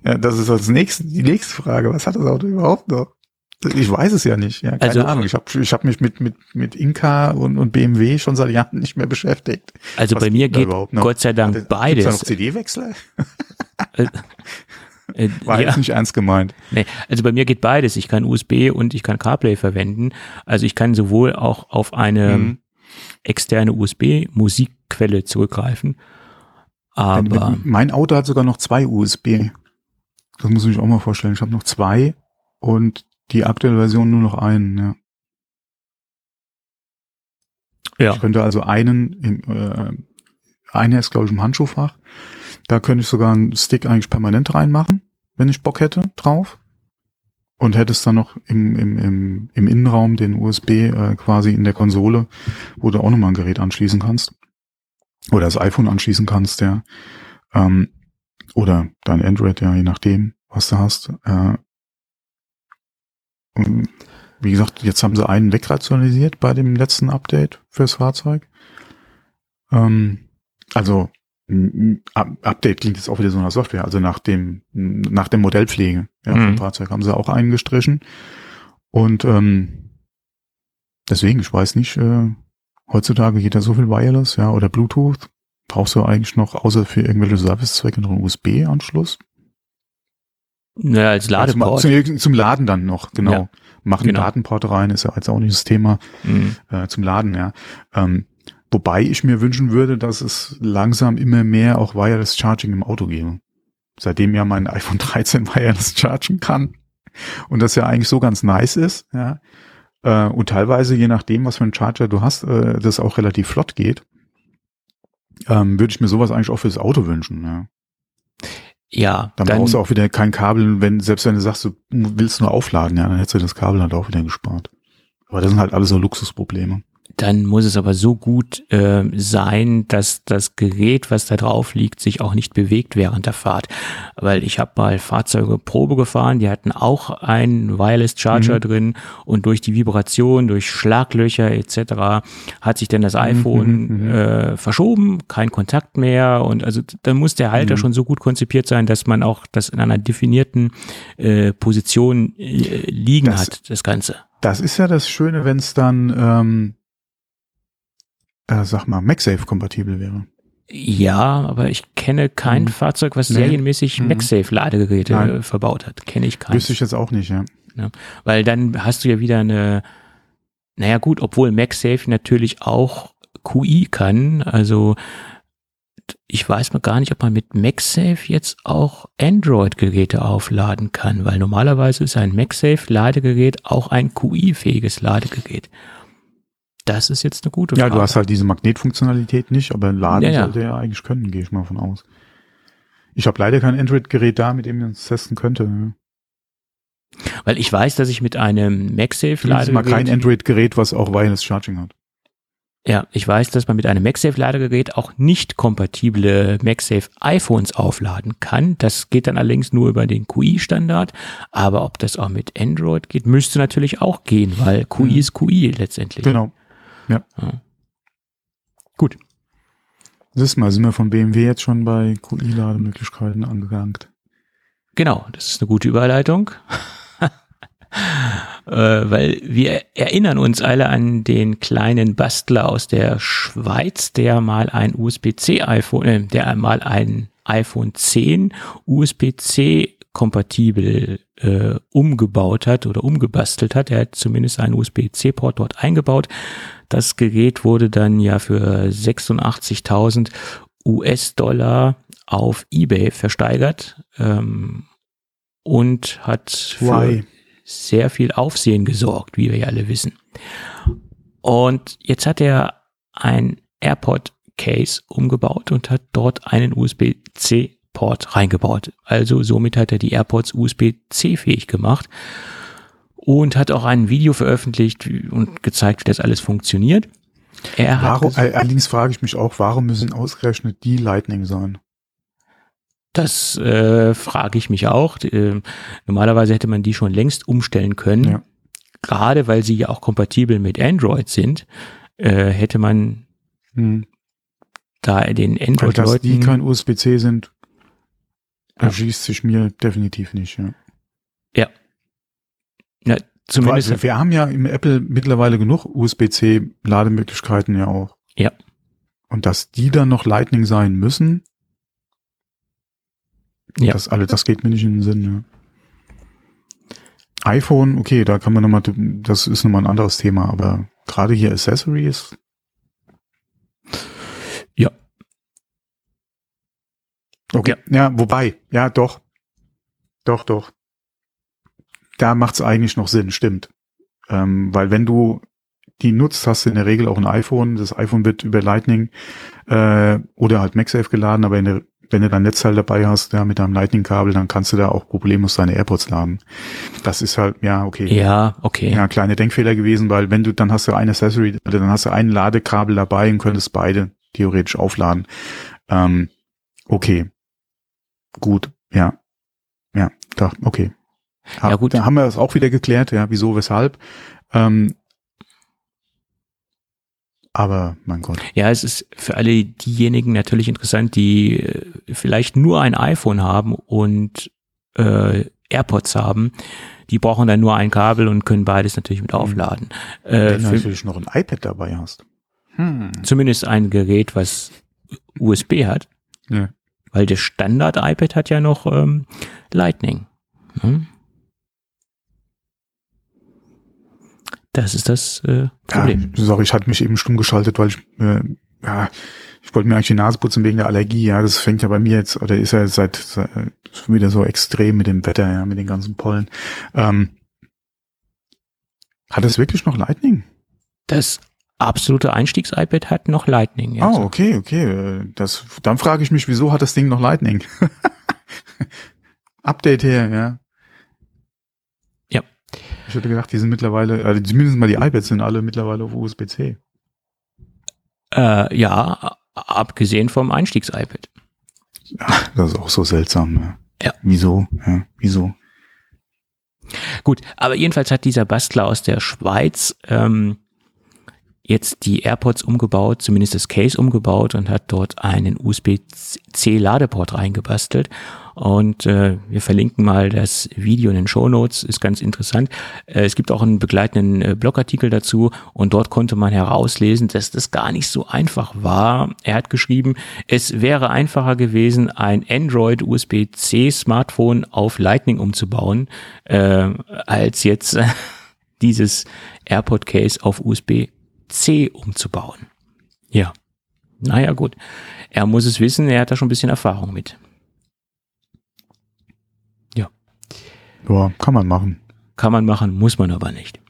Ja, das ist als nächste, die nächste Frage. Was hat das Auto überhaupt noch? Ich weiß es ja nicht. Ja, keine also, Ahnung. Ich habe ich hab mich mit, mit, mit Inka und, und BMW schon seit Jahren nicht mehr beschäftigt. Also Was bei mir geht Gott sei Dank beides. Gibt's da noch CD-Wechsler? Äh, äh, War ja. jetzt nicht ernst gemeint. Nee, also bei mir geht beides. Ich kann USB und ich kann CarPlay verwenden. Also ich kann sowohl auch auf eine mhm. externe USB-Musikquelle zurückgreifen. Aber mein Auto hat sogar noch zwei USB. Das muss ich auch mal vorstellen. Ich habe noch zwei und die aktuelle Version nur noch einen, ja. Ja. Ich könnte also einen, im, äh, einer ist glaube ich im Handschuhfach. Da könnte ich sogar einen Stick eigentlich permanent reinmachen, wenn ich Bock hätte drauf. Und hätte es dann noch im, im, im, im Innenraum den USB äh, quasi in der Konsole, wo du auch nochmal ein Gerät anschließen kannst. Oder das iPhone anschließen kannst, ja. Ähm, oder dein Android, ja, je nachdem, was du hast. Äh, wie gesagt, jetzt haben sie einen wegrationalisiert bei dem letzten Update fürs Fahrzeug. Ähm, also Update klingt jetzt auch wieder so nach Software, also nach dem nach dem Modellpflege ja, mhm. vom Fahrzeug haben sie auch einen gestrichen. Und ähm, deswegen, ich weiß nicht, äh, heutzutage geht ja so viel Wireless, ja, oder Bluetooth. Brauchst du eigentlich noch, außer für irgendwelche Servicezwecke, noch einen USB-Anschluss? Naja, als Ladeport. Zum, zum, Laden dann noch, genau. Ja, Machen genau. Datenport rein, ist ja jetzt auch nicht das Thema mhm. äh, zum Laden, ja. Ähm, wobei ich mir wünschen würde, dass es langsam immer mehr auch Wireless Charging im Auto gäbe. Seitdem ja mein iPhone 13 Wireless chargen kann und das ja eigentlich so ganz nice ist, ja. Äh, und teilweise, je nachdem, was für ein Charger du hast, äh, das auch relativ flott geht, ähm, würde ich mir sowas eigentlich auch fürs Auto wünschen, ja. Ja. Dann, dann brauchst du auch wieder kein Kabel, wenn, selbst wenn du sagst, du willst nur aufladen, ja, dann hättest du das Kabel halt auch wieder gespart. Aber das sind halt alles so Luxusprobleme dann muss es aber so gut äh, sein, dass das Gerät, was da drauf liegt, sich auch nicht bewegt während der Fahrt. Weil ich habe mal Fahrzeuge Probe gefahren, die hatten auch einen Wireless Charger mhm. drin und durch die Vibration, durch Schlaglöcher etc. hat sich dann das mhm, iPhone mhm, mhm, äh, verschoben, kein Kontakt mehr und also dann muss der Halter mhm. schon so gut konzipiert sein, dass man auch das in einer definierten äh, Position äh, liegen das, hat, das Ganze. Das ist ja das Schöne, wenn es dann ähm äh, sag mal, MagSafe-kompatibel wäre. Ja, aber ich kenne kein hm. Fahrzeug, was nee. serienmäßig hm. MagSafe-Ladegeräte verbaut hat. Kenne ich keins. Wüsste ich jetzt auch nicht, ja. ja. Weil dann hast du ja wieder eine, naja gut, obwohl MagSafe natürlich auch QI kann, also ich weiß mal gar nicht, ob man mit MagSafe jetzt auch Android-Geräte aufladen kann, weil normalerweise ist ein MagSafe-Ladegerät auch ein QI-fähiges Ladegerät. Das ist jetzt eine gute Frage. Ja, du hast halt diese Magnetfunktionalität nicht, aber Laden ja, ja. sollte er eigentlich können, gehe ich mal von aus. Ich habe leider kein Android-Gerät da, mit dem man es testen könnte. Weil ich weiß, dass ich mit einem MagSafe Ladegerät mal kein Android-Gerät, was auch Wireless Charging hat. Ja, ich weiß, dass man mit einem MagSafe Ladegerät auch nicht kompatible MagSafe iPhones aufladen kann. Das geht dann allerdings nur über den QI Standard. Aber ob das auch mit Android geht, müsste natürlich auch gehen, weil QI mhm. ist QI letztendlich. Genau. Ja. ja. Gut. Das mal, sind wir von BMW jetzt schon bei QI-Lademöglichkeiten angegangen. Genau, das ist eine gute Überleitung. äh, weil wir erinnern uns alle an den kleinen Bastler aus der Schweiz, der mal ein USB-C iPhone, äh, der mal ein iPhone 10 USB-C kompatibel äh, umgebaut hat oder umgebastelt hat. Er hat zumindest einen USB-C-Port dort eingebaut. Das Gerät wurde dann ja für 86.000 US-Dollar auf eBay versteigert ähm, und hat für Why? sehr viel Aufsehen gesorgt, wie wir ja alle wissen. Und jetzt hat er ein AirPod Case umgebaut und hat dort einen USB-C Port reingebaut. Also somit hat er die AirPods USB-C fähig gemacht und hat auch ein Video veröffentlicht und gezeigt, wie das alles funktioniert. Er hat Warum, ges- allerdings frage ich mich auch, warum müssen ausgerechnet die Lightning sein? das äh, frage ich mich auch. Ähm, normalerweise hätte man die schon längst umstellen können. Ja. Gerade weil sie ja auch kompatibel mit Android sind, äh, hätte man Hm. da den Weil dass Android-Leuten die kein USB-C sind. Erschließt sich mir definitiv nicht. Ja. na, zumindest Also wir haben ja im Apple mittlerweile genug USB-C-Lademöglichkeiten ja auch. Ja. Und dass die dann noch Lightning sein müssen, Ja. das, alle, das geht mir nicht in den Sinn. Ja. iPhone, okay, da kann man nochmal, das ist nochmal ein anderes Thema, aber gerade hier Accessories, Ja. Okay. Ja. wobei, ja, doch. Doch, doch. Da macht's eigentlich noch Sinn, stimmt. Ähm, weil wenn du die nutzt, hast du in der Regel auch ein iPhone. Das iPhone wird über Lightning äh, oder halt MagSafe geladen, aber der, wenn du dein Netzteil dabei hast, ja, mit deinem Lightning-Kabel, dann kannst du da auch problemlos deine AirPods laden. Das ist halt, ja, okay. Ja, okay. Ja, kleine Denkfehler gewesen, weil wenn du, dann hast du ein Accessory, oder dann hast du ein Ladekabel dabei und könntest beide theoretisch aufladen. Ähm, okay. Gut, ja. Ja, da, okay. Ja, gut. Da haben wir das auch wieder geklärt, ja, wieso, weshalb. Ähm, aber, mein Gott. Ja, es ist für alle diejenigen natürlich interessant, die äh, vielleicht nur ein iPhone haben und äh, AirPods haben. Die brauchen dann nur ein Kabel und können beides natürlich mit aufladen. Äh, Wenn du für, natürlich noch ein iPad dabei hast. Hm. zumindest ein Gerät, was USB hat, Ja. Weil der Standard-iPad hat ja noch ähm, Lightning. Hm? Das ist das äh, Problem. Ja, sorry, ich hatte mich eben stumm geschaltet, weil ich, äh, ja, ich wollte mir eigentlich die Nase putzen wegen der Allergie. Ja, das fängt ja bei mir jetzt, oder ist ja seit, seit wieder so extrem mit dem Wetter, ja, mit den ganzen Pollen. Ähm, hat es wirklich noch Lightning? Das absolute Einstiegs-iPad hat noch Lightning. jetzt. Oh, okay, okay. äh, Das, dann frage ich mich, wieso hat das Ding noch Lightning? Update her, ja. Ja. Ich hätte gedacht, die sind mittlerweile, also zumindest mal die iPads sind alle mittlerweile auf USB-C. Äh, ja, abgesehen vom Einstiegs-iPad. Das ist auch so seltsam. Ja. Ja. Wieso? Ja, wieso? Gut, aber jedenfalls hat dieser Bastler aus der Schweiz ähm, jetzt die AirPods umgebaut, zumindest das Case umgebaut und hat dort einen USB-C-Ladeport reingebastelt. Und äh, wir verlinken mal das Video in den Show Notes, ist ganz interessant. Äh, es gibt auch einen begleitenden äh, Blogartikel dazu und dort konnte man herauslesen, dass das gar nicht so einfach war. Er hat geschrieben, es wäre einfacher gewesen, ein Android USB-C Smartphone auf Lightning umzubauen, äh, als jetzt dieses AirPod Case auf USB-C umzubauen. Ja. Naja, gut. Er muss es wissen, er hat da schon ein bisschen Erfahrung mit. Ja, kann man machen. Kann man machen, muss man aber nicht.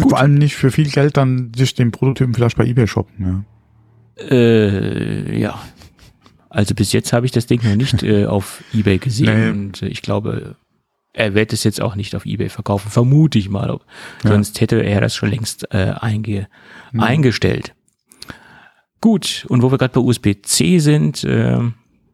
Gut. Vor allem nicht für viel Geld dann sich den Prototypen vielleicht bei eBay shoppen. Ja. Äh, ja. Also bis jetzt habe ich das Ding noch nicht äh, auf eBay gesehen Nee. und äh, ich glaube, er wird es jetzt auch nicht auf eBay verkaufen, vermute ich mal. Ja. Sonst hätte er das schon längst äh, einge Mhm. eingestellt. Gut, und wo wir gerade bei USB-C sind, äh,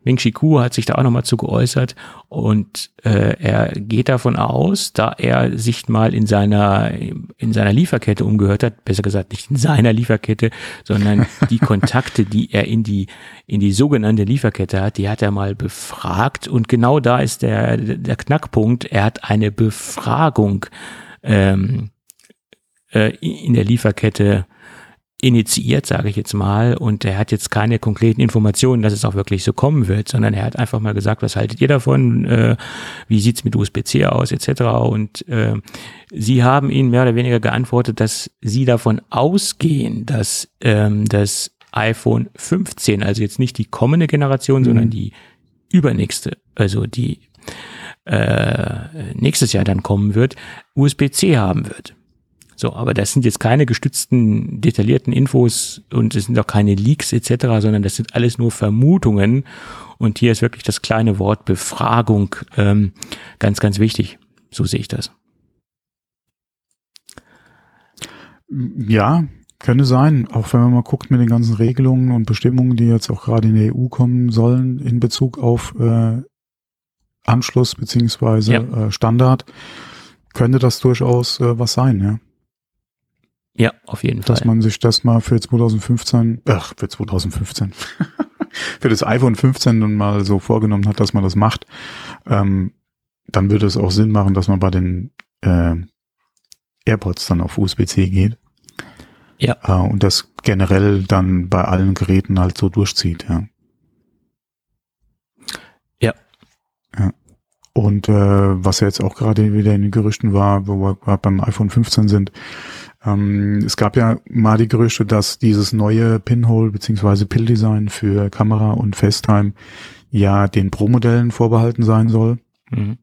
Ming Chi Kuo hat sich da auch nochmal zu geäußert und äh, er geht davon aus, da er sich mal in seiner in seiner Lieferkette umgehört hat, besser gesagt nicht in seiner Lieferkette, sondern die Kontakte, die er in die in die sogenannte Lieferkette hat, die hat er mal befragt und genau da ist der der Knackpunkt. Er hat eine Befragung ähm, äh, in der Lieferkette initiiert, sage ich jetzt mal, und er hat jetzt keine konkreten Informationen, dass es auch wirklich so kommen wird, sondern er hat einfach mal gesagt, was haltet ihr davon, äh, wie sieht's mit USB-C aus, etc. Und äh, sie haben ihnen mehr oder weniger geantwortet, dass sie davon ausgehen, dass ähm, das iPhone 15, also jetzt nicht die kommende Generation, mhm. sondern die übernächste, also die äh, nächstes Jahr dann kommen wird, USB-C haben wird. So, aber das sind jetzt keine gestützten, detaillierten Infos und es sind auch keine Leaks etc., sondern das sind alles nur Vermutungen. Und hier ist wirklich das kleine Wort Befragung ähm, ganz, ganz wichtig. So sehe ich das. Ja, könnte sein. Auch wenn man mal guckt mit den ganzen Regelungen und Bestimmungen, die jetzt auch gerade in der EU kommen sollen in Bezug auf äh, Anschluss beziehungsweise ja. äh, Standard, könnte das durchaus äh, was sein, ja. Ja, auf jeden Fall. Dass man sich das mal für 2015, ach, für 2015, für das iPhone 15 nun mal so vorgenommen hat, dass man das macht, ähm, dann würde es auch Sinn machen, dass man bei den äh, AirPods dann auf USB-C geht. Ja. Äh, und das generell dann bei allen Geräten halt so durchzieht. Ja. Und äh, was ja jetzt auch gerade wieder in den Gerüchten war, wo wir beim iPhone 15 sind, ähm, es gab ja mal die Gerüchte, dass dieses neue Pinhole bzw. Pill-Design für Kamera und FaceTime ja den Pro-Modellen vorbehalten sein soll. Mhm.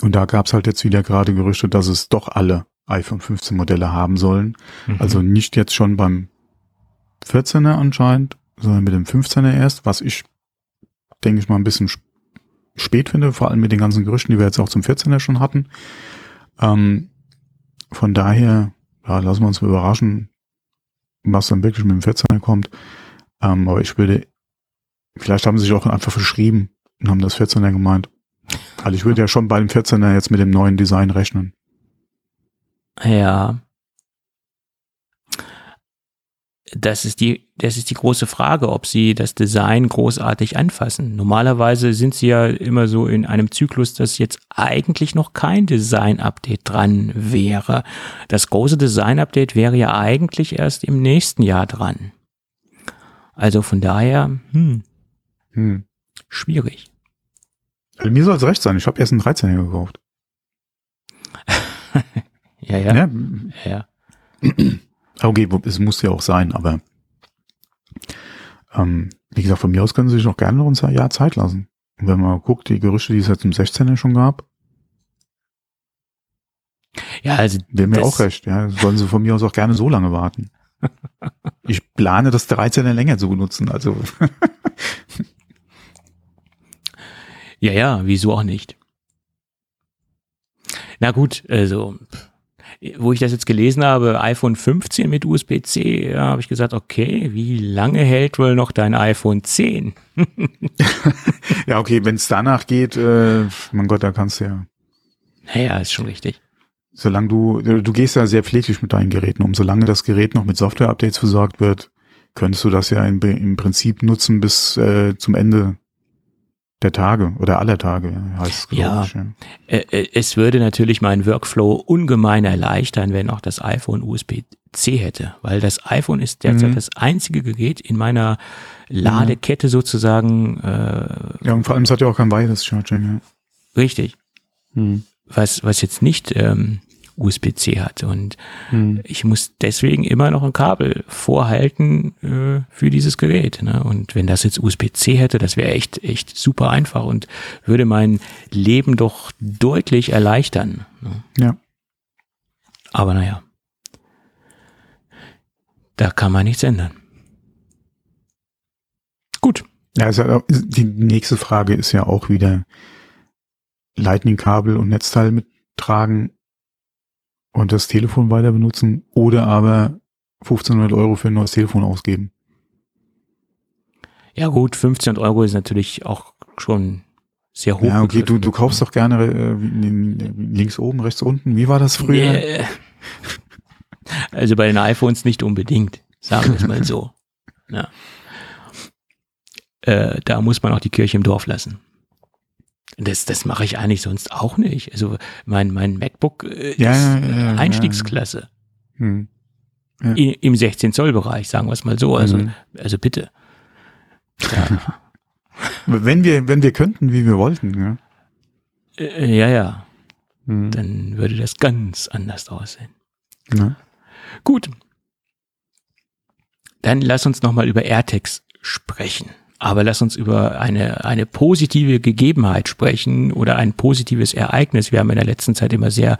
Und da gab es halt jetzt wieder gerade Gerüchte, dass es doch alle iPhone 15 Modelle haben sollen. Mhm. Also nicht jetzt schon beim 14er anscheinend, sondern mit dem 15er erst, was ich, denke ich mal, ein bisschen spät finde, vor allem mit den ganzen Gerüchten, die wir jetzt auch zum 14er schon hatten. Ähm, von daher ja, lassen wir uns mal überraschen, was dann wirklich mit dem 14er kommt. Ähm, aber ich würde, vielleicht haben sie sich auch einfach verschrieben und haben das 14er gemeint. Also ich würde ja schon bei dem 14er jetzt mit dem neuen Design rechnen. Ja. Das ist die, das ist die große Frage, ob sie das Design großartig anfassen. Normalerweise sind sie ja immer so in einem Zyklus, dass jetzt eigentlich noch kein Design-Update dran wäre. Das große Design-Update wäre ja eigentlich erst im nächsten Jahr dran. Also von daher, hm, hm. schwierig. Also mir soll es recht sein, ich habe erst einen 13er gekauft. ja, ja. Ja. ja. Okay, es muss ja auch sein, aber ähm, wie gesagt, von mir aus können sie sich noch gerne noch ein Jahr Zeit lassen. Und wenn man guckt, die Gerüchte, die es jetzt im 16er schon gab. Ja, also. Wäre mir auch recht, ja. Sollen sie von mir aus auch gerne so lange warten. ich plane das 13er länger zu benutzen, also. ja, ja, wieso auch nicht? Na gut, also wo ich das jetzt gelesen habe, iPhone 15 mit USB-C, ja, habe ich gesagt, okay, wie lange hält wohl noch dein iPhone 10? ja, okay, wenn es danach geht, äh, mein Gott, da kannst du ja. Naja, ist schon richtig. Solange du, du gehst ja sehr pfleglich mit deinen Geräten um, solange das Gerät noch mit Software-Updates versorgt wird, könntest du das ja im, im Prinzip nutzen bis äh, zum Ende der Tage oder aller Tage heißt es. Ja, ja. Es würde natürlich meinen Workflow ungemein erleichtern, wenn auch das iPhone USB-C hätte, weil das iPhone ist derzeit mhm. das einzige Gerät in meiner Ladekette sozusagen. Äh, ja, und vor allem es hat ja auch kein Wireless Charging. Ja. Richtig. Mhm. Was, was jetzt nicht ähm, USB-C hat. Und hm. ich muss deswegen immer noch ein Kabel vorhalten äh, für dieses Gerät. Ne? Und wenn das jetzt USB-C hätte, das wäre echt, echt super einfach und würde mein Leben doch deutlich erleichtern. Ne? Ja. Aber naja, da kann man nichts ändern. Gut. Ja, also die nächste Frage ist ja auch wieder Lightning-Kabel und Netzteil mittragen und das Telefon weiter benutzen oder aber 1500 Euro für ein neues Telefon ausgeben. Ja gut, 1500 Euro ist natürlich auch schon sehr hoch. Ja, okay, du, du kaufst doch gerne äh, links oben, rechts unten. Wie war das früher? Yeah. Also bei den iPhones nicht unbedingt, sagen wir es mal so. Ja. Äh, da muss man auch die Kirche im Dorf lassen. Das, das mache ich eigentlich sonst auch nicht. Also mein, mein MacBook äh, ist ja, ja, Einstiegsklasse. Hm. im 16 Zoll Bereich, sagen wir es mal so. Also, mhm. also bitte. Wenn wir, wenn wir könnten, wie wir wollten, ja. Äh, ja, ja. Mhm. Dann würde das ganz anders aussehen. Ja. Gut. Dann lass uns nochmal über AirTags sprechen. Aber lass uns über eine, eine positive Gegebenheit sprechen oder ein positives Ereignis. Wir haben in der letzten Zeit immer sehr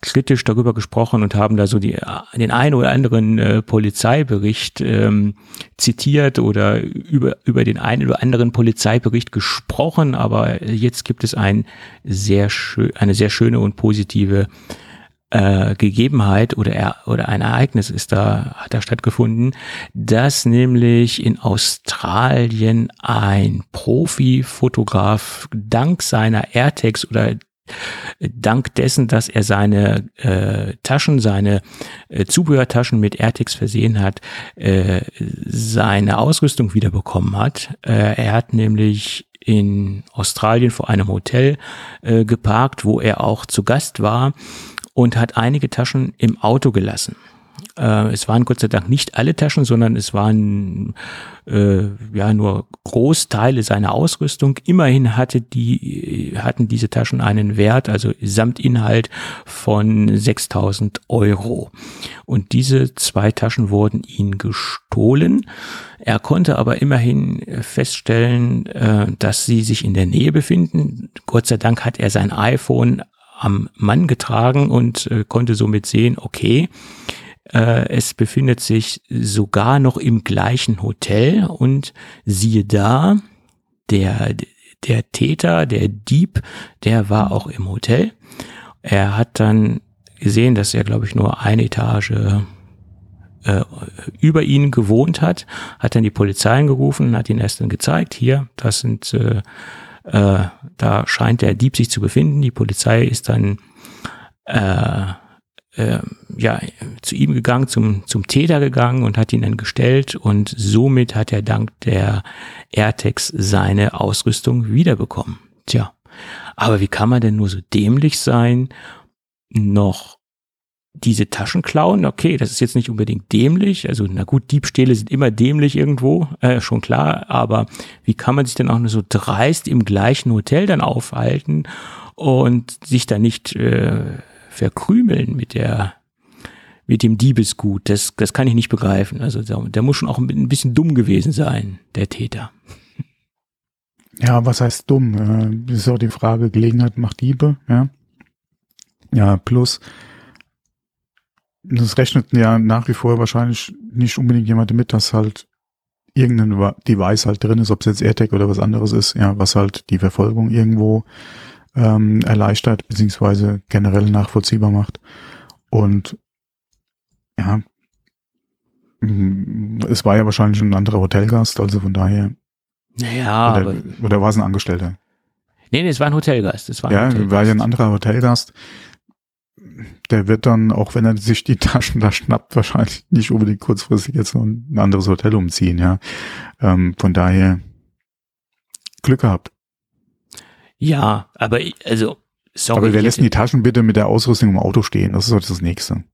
kritisch darüber gesprochen und haben da so die, den einen oder anderen äh, Polizeibericht ähm, zitiert oder über, über den einen oder anderen Polizeibericht gesprochen, aber jetzt gibt es ein sehr eine sehr schöne und positive äh, Gegebenheit oder, er, oder ein Ereignis ist da, hat da stattgefunden, dass nämlich in Australien ein Profi-Fotograf dank seiner AirTags oder dank dessen, dass er seine äh, Taschen, seine äh, Zubehörtaschen mit AirTags versehen hat, äh, seine Ausrüstung wiederbekommen hat. Äh, er hat nämlich in Australien vor einem Hotel äh, geparkt, wo er auch zu Gast war und hat einige Taschen im Auto gelassen. Äh, es waren Gott sei Dank nicht alle Taschen, sondern es waren äh, ja nur Großteile seiner Ausrüstung. Immerhin hatte die, hatten diese Taschen einen Wert, also Samtinhalt von 6000 Euro. Und diese zwei Taschen wurden ihm gestohlen. Er konnte aber immerhin feststellen, äh, dass sie sich in der Nähe befinden. Gott sei Dank hat er sein iPhone am Mann getragen und äh, konnte somit sehen, okay, äh, es befindet sich sogar noch im gleichen Hotel und siehe da, der, der Täter, der Dieb, der war auch im Hotel. Er hat dann gesehen, dass er, glaube ich, nur eine Etage äh, über ihn gewohnt hat, hat dann die Polizei gerufen, hat ihn erst dann gezeigt, hier, das sind, äh, äh, da scheint der Dieb sich zu befinden. Die Polizei ist dann äh, äh, ja, zu ihm gegangen, zum, zum Täter gegangen und hat ihn dann gestellt und somit hat er dank der AirTags seine Ausrüstung wiederbekommen. Tja, aber wie kann man denn nur so dämlich sein, noch diese Taschen klauen? Okay, das ist jetzt nicht unbedingt dämlich. Also, na gut, Diebstähle sind immer dämlich irgendwo, äh, schon klar. Aber wie kann man sich denn auch nur so dreist im gleichen Hotel dann aufhalten und sich da nicht äh, verkrümeln mit der mit dem Diebesgut. Das, das kann ich nicht begreifen. Also der, der muss schon auch ein bisschen dumm gewesen sein, der Täter. Ja, was heißt dumm? Äh, ist auch die Frage, Gelegenheit macht Diebe, ja. Ja, plus, das rechnet ja nach wie vor wahrscheinlich nicht unbedingt jemand mit, dass halt irgendein Device halt drin ist, ob es jetzt AirTag oder was anderes ist, ja, was halt die Verfolgung irgendwo ähm, erleichtert, beziehungsweise generell nachvollziehbar macht. Und ja, mm, es war ja wahrscheinlich ein anderer Hotelgast, also von daher. Naja, oder, oder war es ein Angestellter? Nee, nee, es war ein Hotelgast. Es war ja, Hotelgast. war ja ein anderer Hotelgast. Der wird dann, auch wenn er sich die Taschen da schnappt, wahrscheinlich nicht unbedingt kurzfristig jetzt noch ein anderes Hotel umziehen, ja. Ähm, von daher Glück gehabt. Ja, aber also, sorry. Aber wer lässt die Taschen bitte mit der Ausrüstung im Auto stehen? Das ist halt das Nächste.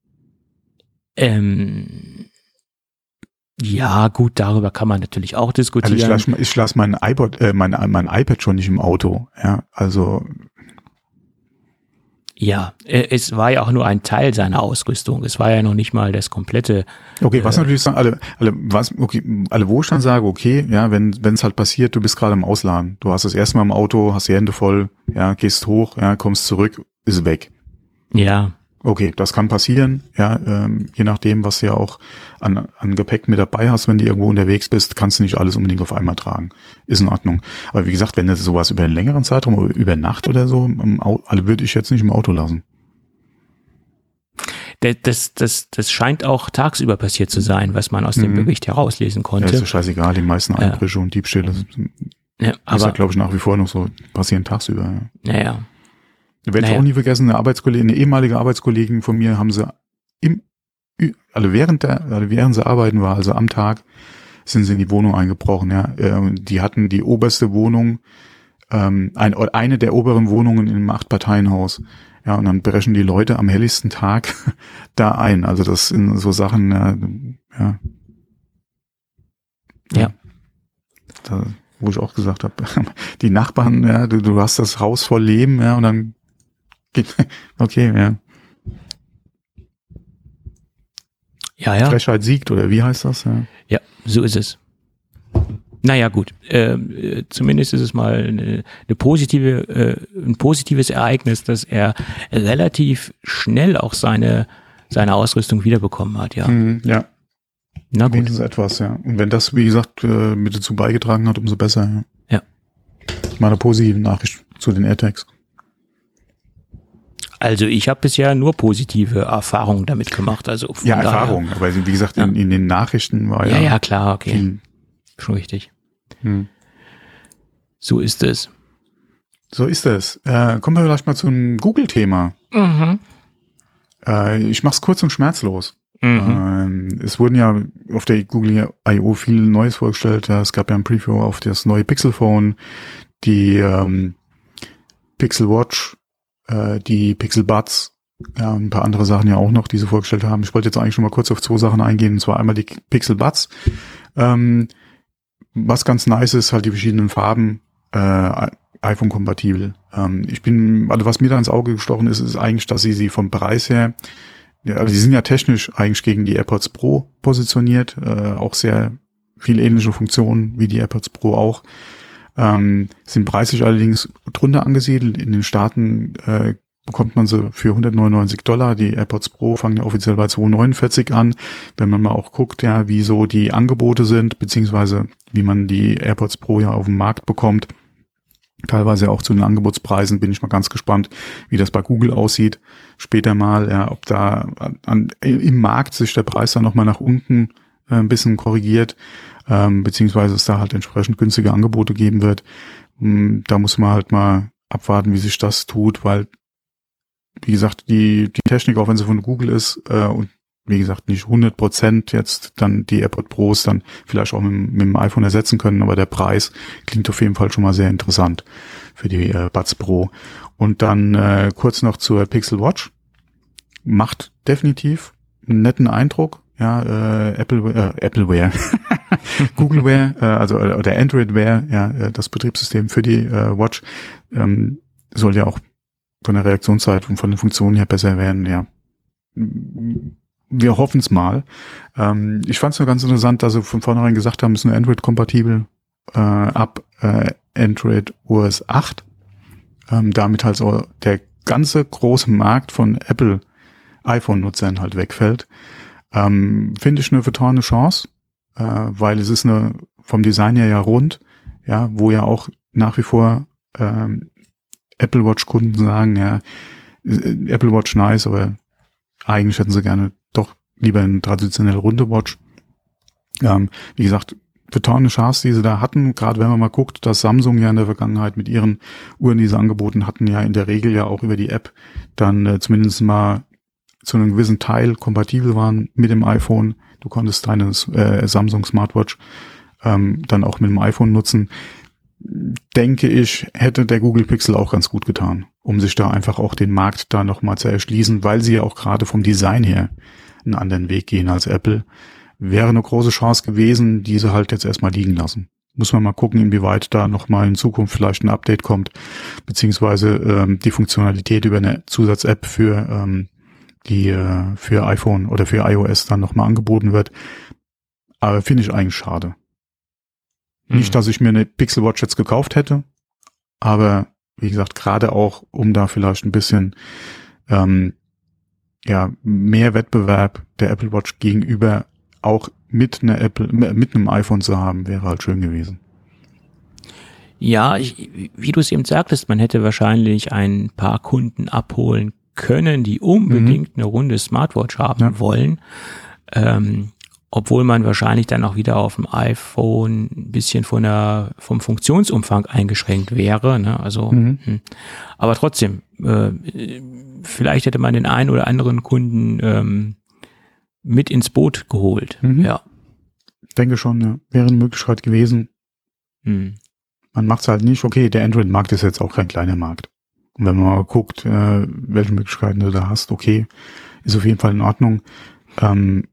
Ähm, ja, gut, darüber kann man natürlich auch diskutieren. Also ich lasse ich lass mein iPod, äh, mein, mein iPad schon nicht im Auto. Ja, also ja, äh, es war ja auch nur ein Teil seiner Ausrüstung. Es war ja noch nicht mal das komplette. Okay, was äh, natürlich sagen, alle, alle, was, okay, alle, wo ich dann sage, okay, ja, wenn, wenn es halt passiert, du bist gerade im Ausladen, du hast das erste Mal im Auto, hast die Hände voll, ja, gehst hoch, ja, kommst zurück, ist weg. Ja. Okay, das kann passieren, ja, ähm, je nachdem, was du ja auch an, an Gepäck mit dabei hast, wenn du irgendwo unterwegs bist, kannst du nicht alles unbedingt auf einmal tragen. Ist in Ordnung. Aber wie gesagt, wenn du sowas über einen längeren Zeitraum, über Nacht oder so, also würde ich jetzt nicht im Auto lassen. Das, das, das scheint auch tagsüber passiert zu sein, was man aus dem mhm. Bericht herauslesen konnte. Ja, ist ja scheißegal, die meisten Einbrüche ja. und Diebstähle ja, aber, ist ja, glaube ich, nach wie vor noch so, passieren tagsüber. Ja, ja. Werde naja. ich auch nie vergessen, eine Arbeitskollegin, eine ehemalige Arbeitskollegin von mir haben sie im, also während der, also während sie arbeiten war, also am Tag, sind sie in die Wohnung eingebrochen, ja. Ähm, die hatten die oberste Wohnung, ähm, ein, eine der oberen Wohnungen im Acht-Parteien-Haus. Ja, und dann brechen die Leute am helligsten Tag da ein. Also das sind so Sachen, ja. Ja. Ja. Da, wo ich auch gesagt habe, die Nachbarn, ja, du, du hast das Haus voll Leben, ja, und dann okay, ja. Ja, ja. Frechheit siegt, oder wie heißt das? Ja. Ja, so ist es. Naja, gut. Ähm, äh, zumindest ist es mal eine, eine positive, äh, ein positives Ereignis, dass er relativ schnell auch seine, seine Ausrüstung wiederbekommen hat, ja. Mhm, ja, Na gut. wenigstens etwas, ja. Und wenn das, wie gesagt, äh, mit dazu beigetragen hat, umso besser, ja. Ja. Mal eine positive Nachricht zu den AirTags. Also ich habe bisher nur positive Erfahrungen damit gemacht. Also von Ja, daher- Erfahrung, aber wie gesagt, in, in den Nachrichten war Ja, ja, ja, klar, okay. viel. Schon richtig. Hm. So ist es. So ist es. Äh, kommen wir vielleicht mal zum Google-Thema. Mhm. Äh, ich mach's kurz und schmerzlos. Mhm. Ähm, es wurden ja auf der Google I.O. viel Neues vorgestellt. Es gab ja ein Preview auf das neue Pixel Phone, die ähm, Pixel Watch, äh, die Pixel Buds, ja, ein paar andere Sachen ja auch noch, die sie vorgestellt haben. Ich wollte jetzt eigentlich schon mal kurz auf zwei Sachen eingehen, und zwar einmal die Pixel Buds. Ähm, was ganz nice ist, halt die verschiedenen Farben äh, iPhone-kompatibel. Ähm, ich bin, also was mir da ins Auge gestochen ist, ist eigentlich, dass sie sie vom Preis her ja, also die sind ja technisch eigentlich gegen die AirPods Pro positioniert, äh, auch sehr viel ähnliche Funktionen wie die AirPods Pro auch. Ähm, sind preislich allerdings drunter angesiedelt. In den Staaten äh, bekommt man sie für 199 Dollar. Die AirPods Pro fangen ja offiziell bei 249 an. Wenn man mal auch guckt, ja, wie so die Angebote sind, beziehungsweise wie man die AirPods Pro ja auf dem Markt bekommt, teilweise auch zu den Angebotspreisen, bin ich mal ganz gespannt, wie das bei Google aussieht. Später mal, ja, ob da an, im Markt sich der Preis dann nochmal nach unten äh, ein bisschen korrigiert, ähm, beziehungsweise es da halt entsprechend günstige Angebote geben wird. Mm, Da muss man halt mal abwarten, wie sich das tut, weil, wie gesagt, die, die Technik, auch wenn sie von Google ist, äh, und wie gesagt, nicht 100 Prozent jetzt dann die AirPod Pros dann vielleicht auch mit, dem- mit dem iPhone ersetzen können, aber der Preis klingt auf jeden Fall schon mal sehr interessant für die äh, Buds Pro. Und dann äh, kurz noch zur Pixel Watch. Macht definitiv einen netten Eindruck. Ja, äh, Apple, äh, Appleware, Googleware, äh, also oder Androidware, ja, äh, das Betriebssystem für die äh, Watch ähm, soll ja auch von der Reaktionszeit und von den Funktionen her besser werden. Ja, wir hoffen es mal. Ähm, ich fand es nur ganz interessant, dass sie von vornherein gesagt haben, es ist nur Android-kompatibel äh, ab äh, Android OS 8. Ähm, damit halt so der ganze große Markt von Apple iPhone-Nutzern halt wegfällt. Ähm, Finde ich eine vertane Chance, äh, weil es ist eine vom Design her ja rund, ja, wo ja auch nach wie vor ähm, Apple Watch-Kunden sagen, ja, äh, Apple Watch nice, aber eigentlich hätten sie gerne doch lieber eine traditionelle runde Watch. Ähm, wie gesagt, vertane Chance, die sie da hatten, gerade wenn man mal guckt, dass Samsung ja in der Vergangenheit mit ihren Uhren, die sie angeboten hatten, ja in der Regel ja auch über die App dann äh, zumindest mal zu einem gewissen Teil kompatibel waren mit dem iPhone. Du konntest deine äh, Samsung Smartwatch ähm, dann auch mit dem iPhone nutzen. Denke ich, hätte der Google Pixel auch ganz gut getan, um sich da einfach auch den Markt da nochmal zu erschließen, weil sie ja auch gerade vom Design her einen anderen Weg gehen als Apple. Wäre eine große Chance gewesen, diese halt jetzt erstmal liegen lassen. Muss man mal gucken, inwieweit da nochmal in Zukunft vielleicht ein Update kommt, beziehungsweise ähm, die Funktionalität über eine Zusatz-App für ähm, die äh, für iPhone oder für iOS dann nochmal angeboten wird. Aber finde ich eigentlich schade. Nicht, dass ich mir eine Pixel Watch jetzt gekauft hätte, aber wie gesagt, gerade auch, um da vielleicht ein bisschen ähm, ja mehr Wettbewerb der Apple Watch gegenüber auch mit einer Apple mit einem iPhone zu haben, wäre halt schön gewesen. Ja, ich, wie du es eben sagtest, man hätte wahrscheinlich ein paar Kunden abholen können, die unbedingt eine runde Smartwatch haben Ja. wollen. Ähm, obwohl man wahrscheinlich dann auch wieder auf dem iPhone ein bisschen von der, vom Funktionsumfang eingeschränkt wäre. Ne? Also, Mhm. hm. aber trotzdem, äh, vielleicht hätte man den einen oder anderen Kunden ähm, mit ins Boot geholt. Mhm. Ja. Denke schon, ja, wäre eine Möglichkeit gewesen. Hm. Man macht es halt nicht. Okay, der Android-Markt ist jetzt auch kein kleiner Markt. Und wenn man mal guckt, äh, welche Möglichkeiten du da hast, okay, ist auf jeden Fall in Ordnung. Ähm,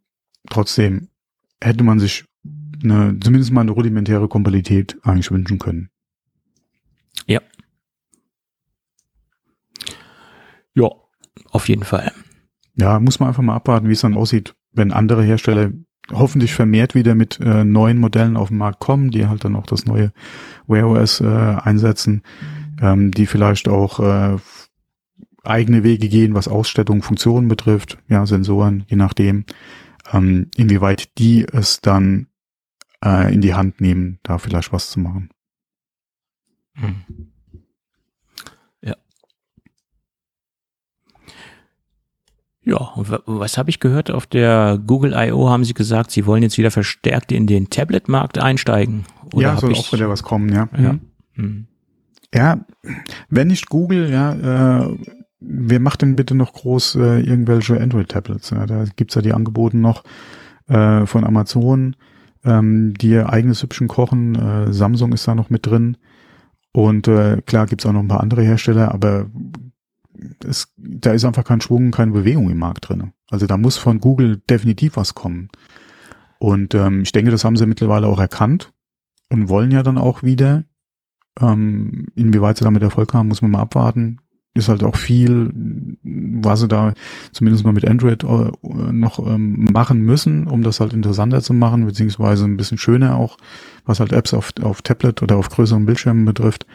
trotzdem hätte man sich eine, zumindest mal eine rudimentäre Kompatibilität eigentlich wünschen können. Ja. Ja, auf jeden Fall. Ja, muss man einfach mal abwarten, wie es dann aussieht, wenn andere Hersteller hoffentlich vermehrt wieder mit äh, neuen Modellen auf den Markt kommen, die halt dann auch das neue Wear OS äh, einsetzen, ähm, die vielleicht auch äh, eigene Wege gehen, was Ausstattung, Funktionen betrifft, ja, Sensoren, je nachdem, ähm, inwieweit die es dann äh, in die Hand nehmen, da vielleicht was zu machen. Hm. Ja. Ja, und was habe ich gehört? Auf der Google I.O. haben sie gesagt, sie wollen jetzt wieder verstärkt in den Tablet-Markt einsteigen. Oder ja, soll auch wieder was kommen, ja. Ja. Hm. Ja, wenn nicht Google, ja, äh, wer macht denn bitte noch groß äh, irgendwelche Android-Tablets? Ja? Da gibt's ja die Angebote noch äh, von Amazon, ähm, die ihr eigenes Hübschen kochen. Äh, Samsung ist da noch mit drin. Und äh, klar gibt's auch noch ein paar andere Hersteller, aber es, da ist einfach kein Schwung, keine Bewegung im Markt drin. Also da muss von Google definitiv was kommen. Und ähm, ich denke, das haben sie mittlerweile auch erkannt und wollen ja dann auch wieder. Ähm, inwieweit sie damit Erfolg haben, muss man mal abwarten ist halt auch viel, was sie da zumindest mal mit Android äh, noch ähm, machen müssen, um das halt interessanter zu machen, beziehungsweise ein bisschen schöner auch, was halt Apps auf, auf Tablet oder auf größeren Bildschirmen betrifft.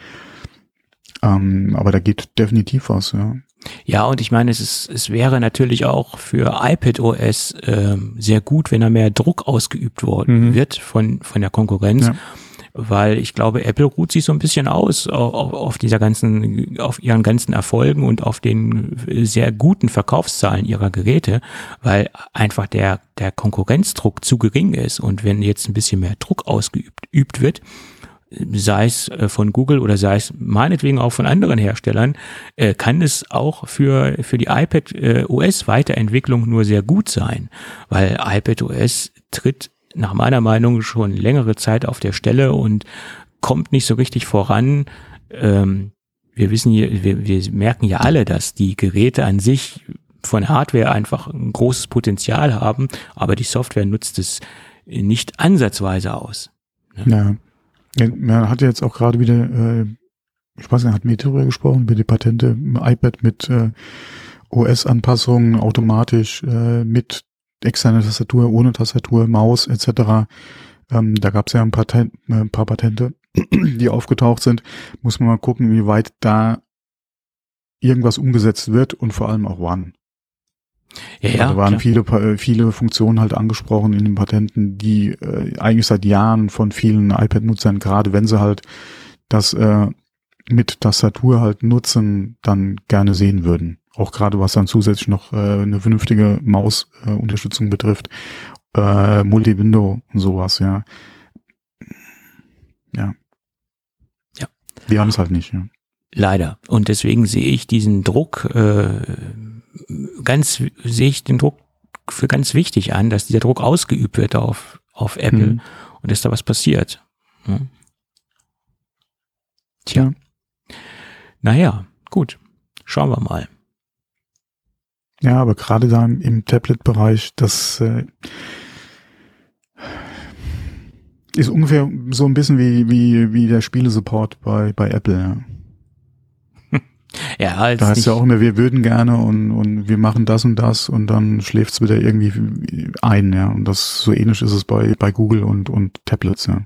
Ähm, aber da geht definitiv was, ja. Ja, und ich meine, es ist, es wäre natürlich auch für iPad OS ähm, sehr gut, wenn da mehr Druck ausgeübt worden mhm. wird von, von der Konkurrenz. Ja weil ich glaube, Apple ruht sich so ein bisschen aus auf, auf dieser ganzen, auf ihren ganzen Erfolgen und auf den sehr guten Verkaufszahlen ihrer Geräte, weil einfach der, der Konkurrenzdruck zu gering ist. Und wenn jetzt ein bisschen mehr Druck ausgeübt übt wird, sei es äh, von Google oder sei es meinetwegen auch von anderen Herstellern, äh, kann es auch für, für die iPad äh, OS Weiterentwicklung nur sehr gut sein, weil iPad OS tritt nach meiner Meinung schon längere Zeit auf der Stelle und kommt nicht so richtig voran. Ähm, wir wissen hier, wir, wir merken ja alle, dass die Geräte an sich von Hardware einfach ein großes Potenzial haben, aber die Software nutzt es nicht ansatzweise aus. Ne? Ja. Man hat ja jetzt auch gerade wieder, äh, ich weiß nicht, hat darüber gesprochen, über die Patente iPad mit äh, OS-Anpassungen automatisch äh, mit externe Tastatur, ohne Tastatur, Maus etc. Ähm, da gab es ja ein paar, äh, ein paar Patente, die aufgetaucht sind. Muss man mal gucken, wie weit da irgendwas umgesetzt wird und vor allem auch wann. Ja, ja, da waren viele, äh, viele Funktionen halt angesprochen in den Patenten, die äh, eigentlich seit Jahren von vielen iPad-Nutzern, gerade wenn sie halt das äh, mit Tastatur halt nutzen, dann gerne sehen würden. Auch gerade was dann zusätzlich noch äh, eine vernünftige Mausunterstützung äh, betrifft. Äh, Multi-Window und sowas, ja. Ja. Ja. Wir haben es halt nicht, ja. Leider. Und deswegen sehe ich diesen Druck, äh, ganz, sehe ich den Druck für ganz wichtig an, dass dieser Druck ausgeübt wird auf, auf Apple mhm. und dass da was passiert. Ja. Tja. Naja, gut. Schauen wir mal. Ja, aber gerade da im, im Tablet-Bereich, das äh, ist ungefähr so ein bisschen wie, wie, wie der Spielesupport bei, bei Apple. Ja. Ja, als da heißt ja auch immer, wir würden gerne und, und wir machen das und das und dann schläft's wieder irgendwie ein, ja. Und das so ähnlich ist es bei, bei Google und, und Tablets, ja.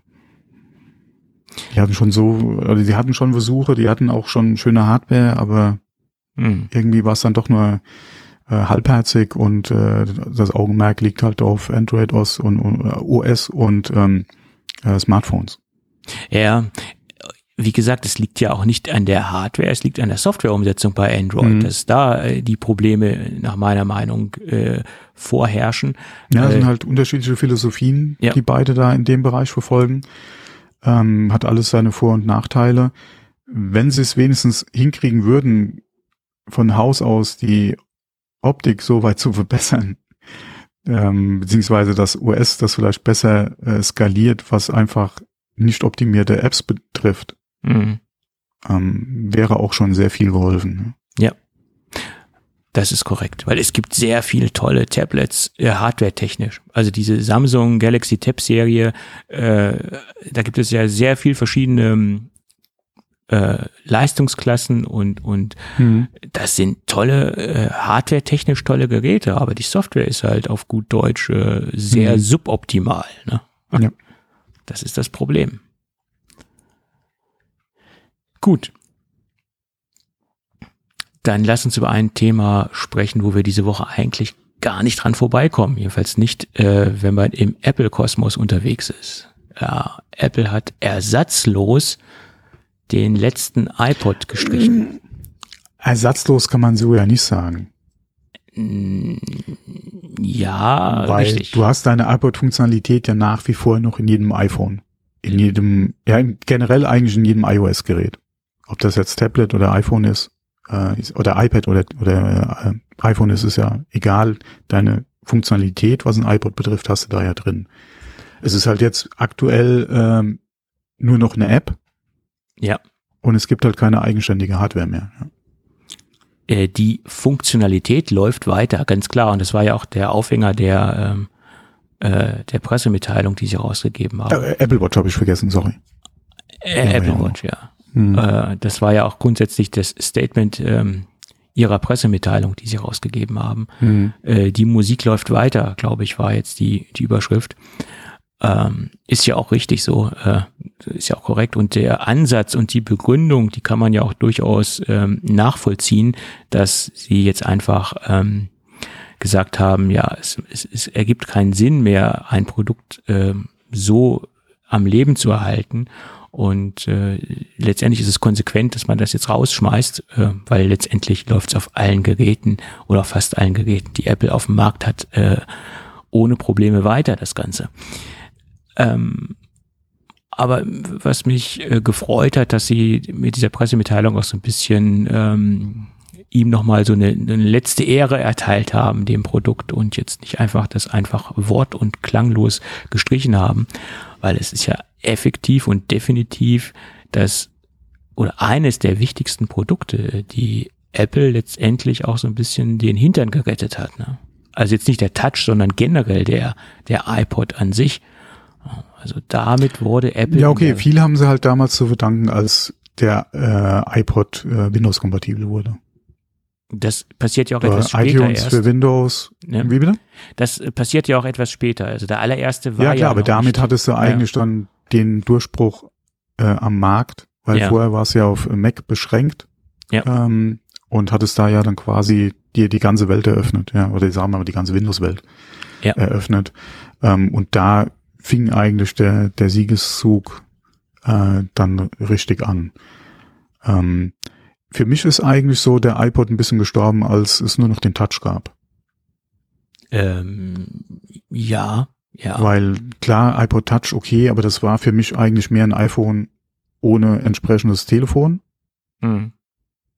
Die hatten schon so, also die hatten schon Versuche, die hatten auch schon schöne Hardware, aber hm. irgendwie war es dann doch nur halbherzig und äh, das Augenmerk liegt halt auf Android OS und, und äh, OS und ähm, äh, Smartphones. Ja, wie gesagt, es liegt ja auch nicht an der Hardware, es liegt an der Softwareumsetzung bei Android, mhm. dass da äh, die Probleme nach meiner Meinung äh, vorherrschen. Ja, es sind halt unterschiedliche Philosophien, ja. die beide da in dem Bereich verfolgen. Ähm, hat alles seine Vor- und Nachteile. Wenn sie es wenigstens hinkriegen würden, von Haus aus die Optik so weit zu verbessern, ähm, beziehungsweise das OS das vielleicht besser äh, skaliert, was einfach nicht optimierte Apps betrifft, mhm. ähm, wäre auch schon sehr viel geholfen. Ja. Das ist korrekt, weil es gibt sehr viele tolle Tablets, äh, hardware-technisch. Also diese Samsung Galaxy Tab Serie, äh, da gibt es ja sehr viel verschiedene äh, Leistungsklassen und und mhm. das sind tolle äh, hardware-technisch tolle Geräte, aber die Software ist halt auf gut Deutsch äh, sehr mhm. suboptimal. Ne? Ja. Das ist das Problem. Gut. Dann lass uns über ein Thema sprechen, wo wir diese Woche eigentlich gar nicht dran vorbeikommen. Jedenfalls nicht, äh, wenn man im Apple-Kosmos unterwegs ist. Ja, Apple hat ersatzlos den letzten iPod gestrichen. Ersatzlos kann man so ja nicht sagen. Ja, Weil richtig. du hast deine iPod-Funktionalität ja nach wie vor noch in jedem iPhone. In jedem, ja, generell eigentlich in jedem iOS-Gerät. Ob das jetzt Tablet oder iPhone ist, äh, oder iPad oder, oder äh, iPhone ist, ist ja egal. Deine Funktionalität, was ein iPod betrifft, hast du da ja drin. Es ist halt jetzt aktuell ähm, nur noch eine App. Ja. Und es gibt halt keine eigenständige Hardware mehr. Ja äh, die Funktionalität läuft weiter, ganz klar. Und das war ja auch der Aufhänger der, ähm, äh, der Pressemitteilung, die sie rausgegeben haben. Äh, Apple Watch habe ich vergessen, sorry. Äh, Apple ja, Watch, ja. Hm. Äh, das war ja auch grundsätzlich das Statement ähm, ihrer Pressemitteilung, die sie rausgegeben haben. Hm. Äh, die Musik läuft weiter, glaube ich, war jetzt die, die Überschrift. Ähm, ist ja auch richtig so, äh, ist ja auch korrekt. Und der Ansatz und die Begründung, die kann man ja auch durchaus ähm, nachvollziehen, dass sie jetzt einfach ähm, gesagt haben, ja, es, es, es ergibt keinen Sinn mehr, ein Produkt äh, so am Leben zu erhalten. Und äh, letztendlich ist es konsequent, dass man das jetzt rausschmeißt, äh, weil letztendlich läuft es auf allen Geräten oder fast allen Geräten, die Apple auf dem Markt hat, äh, ohne Probleme weiter, das Ganze. Ähm, aber was mich äh, gefreut hat, dass sie mit dieser Pressemitteilung auch so ein bisschen ähm, ihm nochmal so eine, eine letzte Ehre erteilt haben, dem Produkt und jetzt nicht einfach das einfach wort- und klanglos gestrichen haben, weil es ist ja effektiv und definitiv das oder eines der wichtigsten Produkte, die Apple letztendlich auch so ein bisschen den Hintern gerettet hat. Ne? Also jetzt nicht der Touch, sondern generell der, der iPod an sich. Also damit wurde Apple. Ja, okay, viel haben sie halt damals zu verdanken, als der äh, iPod äh, Windows-kompatibel wurde. Das passiert ja auch Oder etwas später iTunes erst. für Windows. Ja. Wie bitte? Das passiert ja auch etwas später. Also der allererste war ja klar, ja aber damit nicht. hattest du eigentlich ja. dann den Durchbruch äh, am Markt, weil vorher war es ja auf Mac beschränkt. Ja. Ähm, und hattest da ja dann quasi dir die ganze Welt eröffnet, ja, oder sagen wir mal die ganze Windows-Welt ja. eröffnet. Ähm, und da fing eigentlich der, der Siegeszug äh, dann richtig an. Ähm, für mich ist eigentlich so der iPod ein bisschen gestorben, als es nur noch den Touch gab. Ähm, ja, ja. Weil klar, iPod Touch, okay, aber das war für mich eigentlich mehr ein iPhone ohne entsprechendes Telefon. Mhm.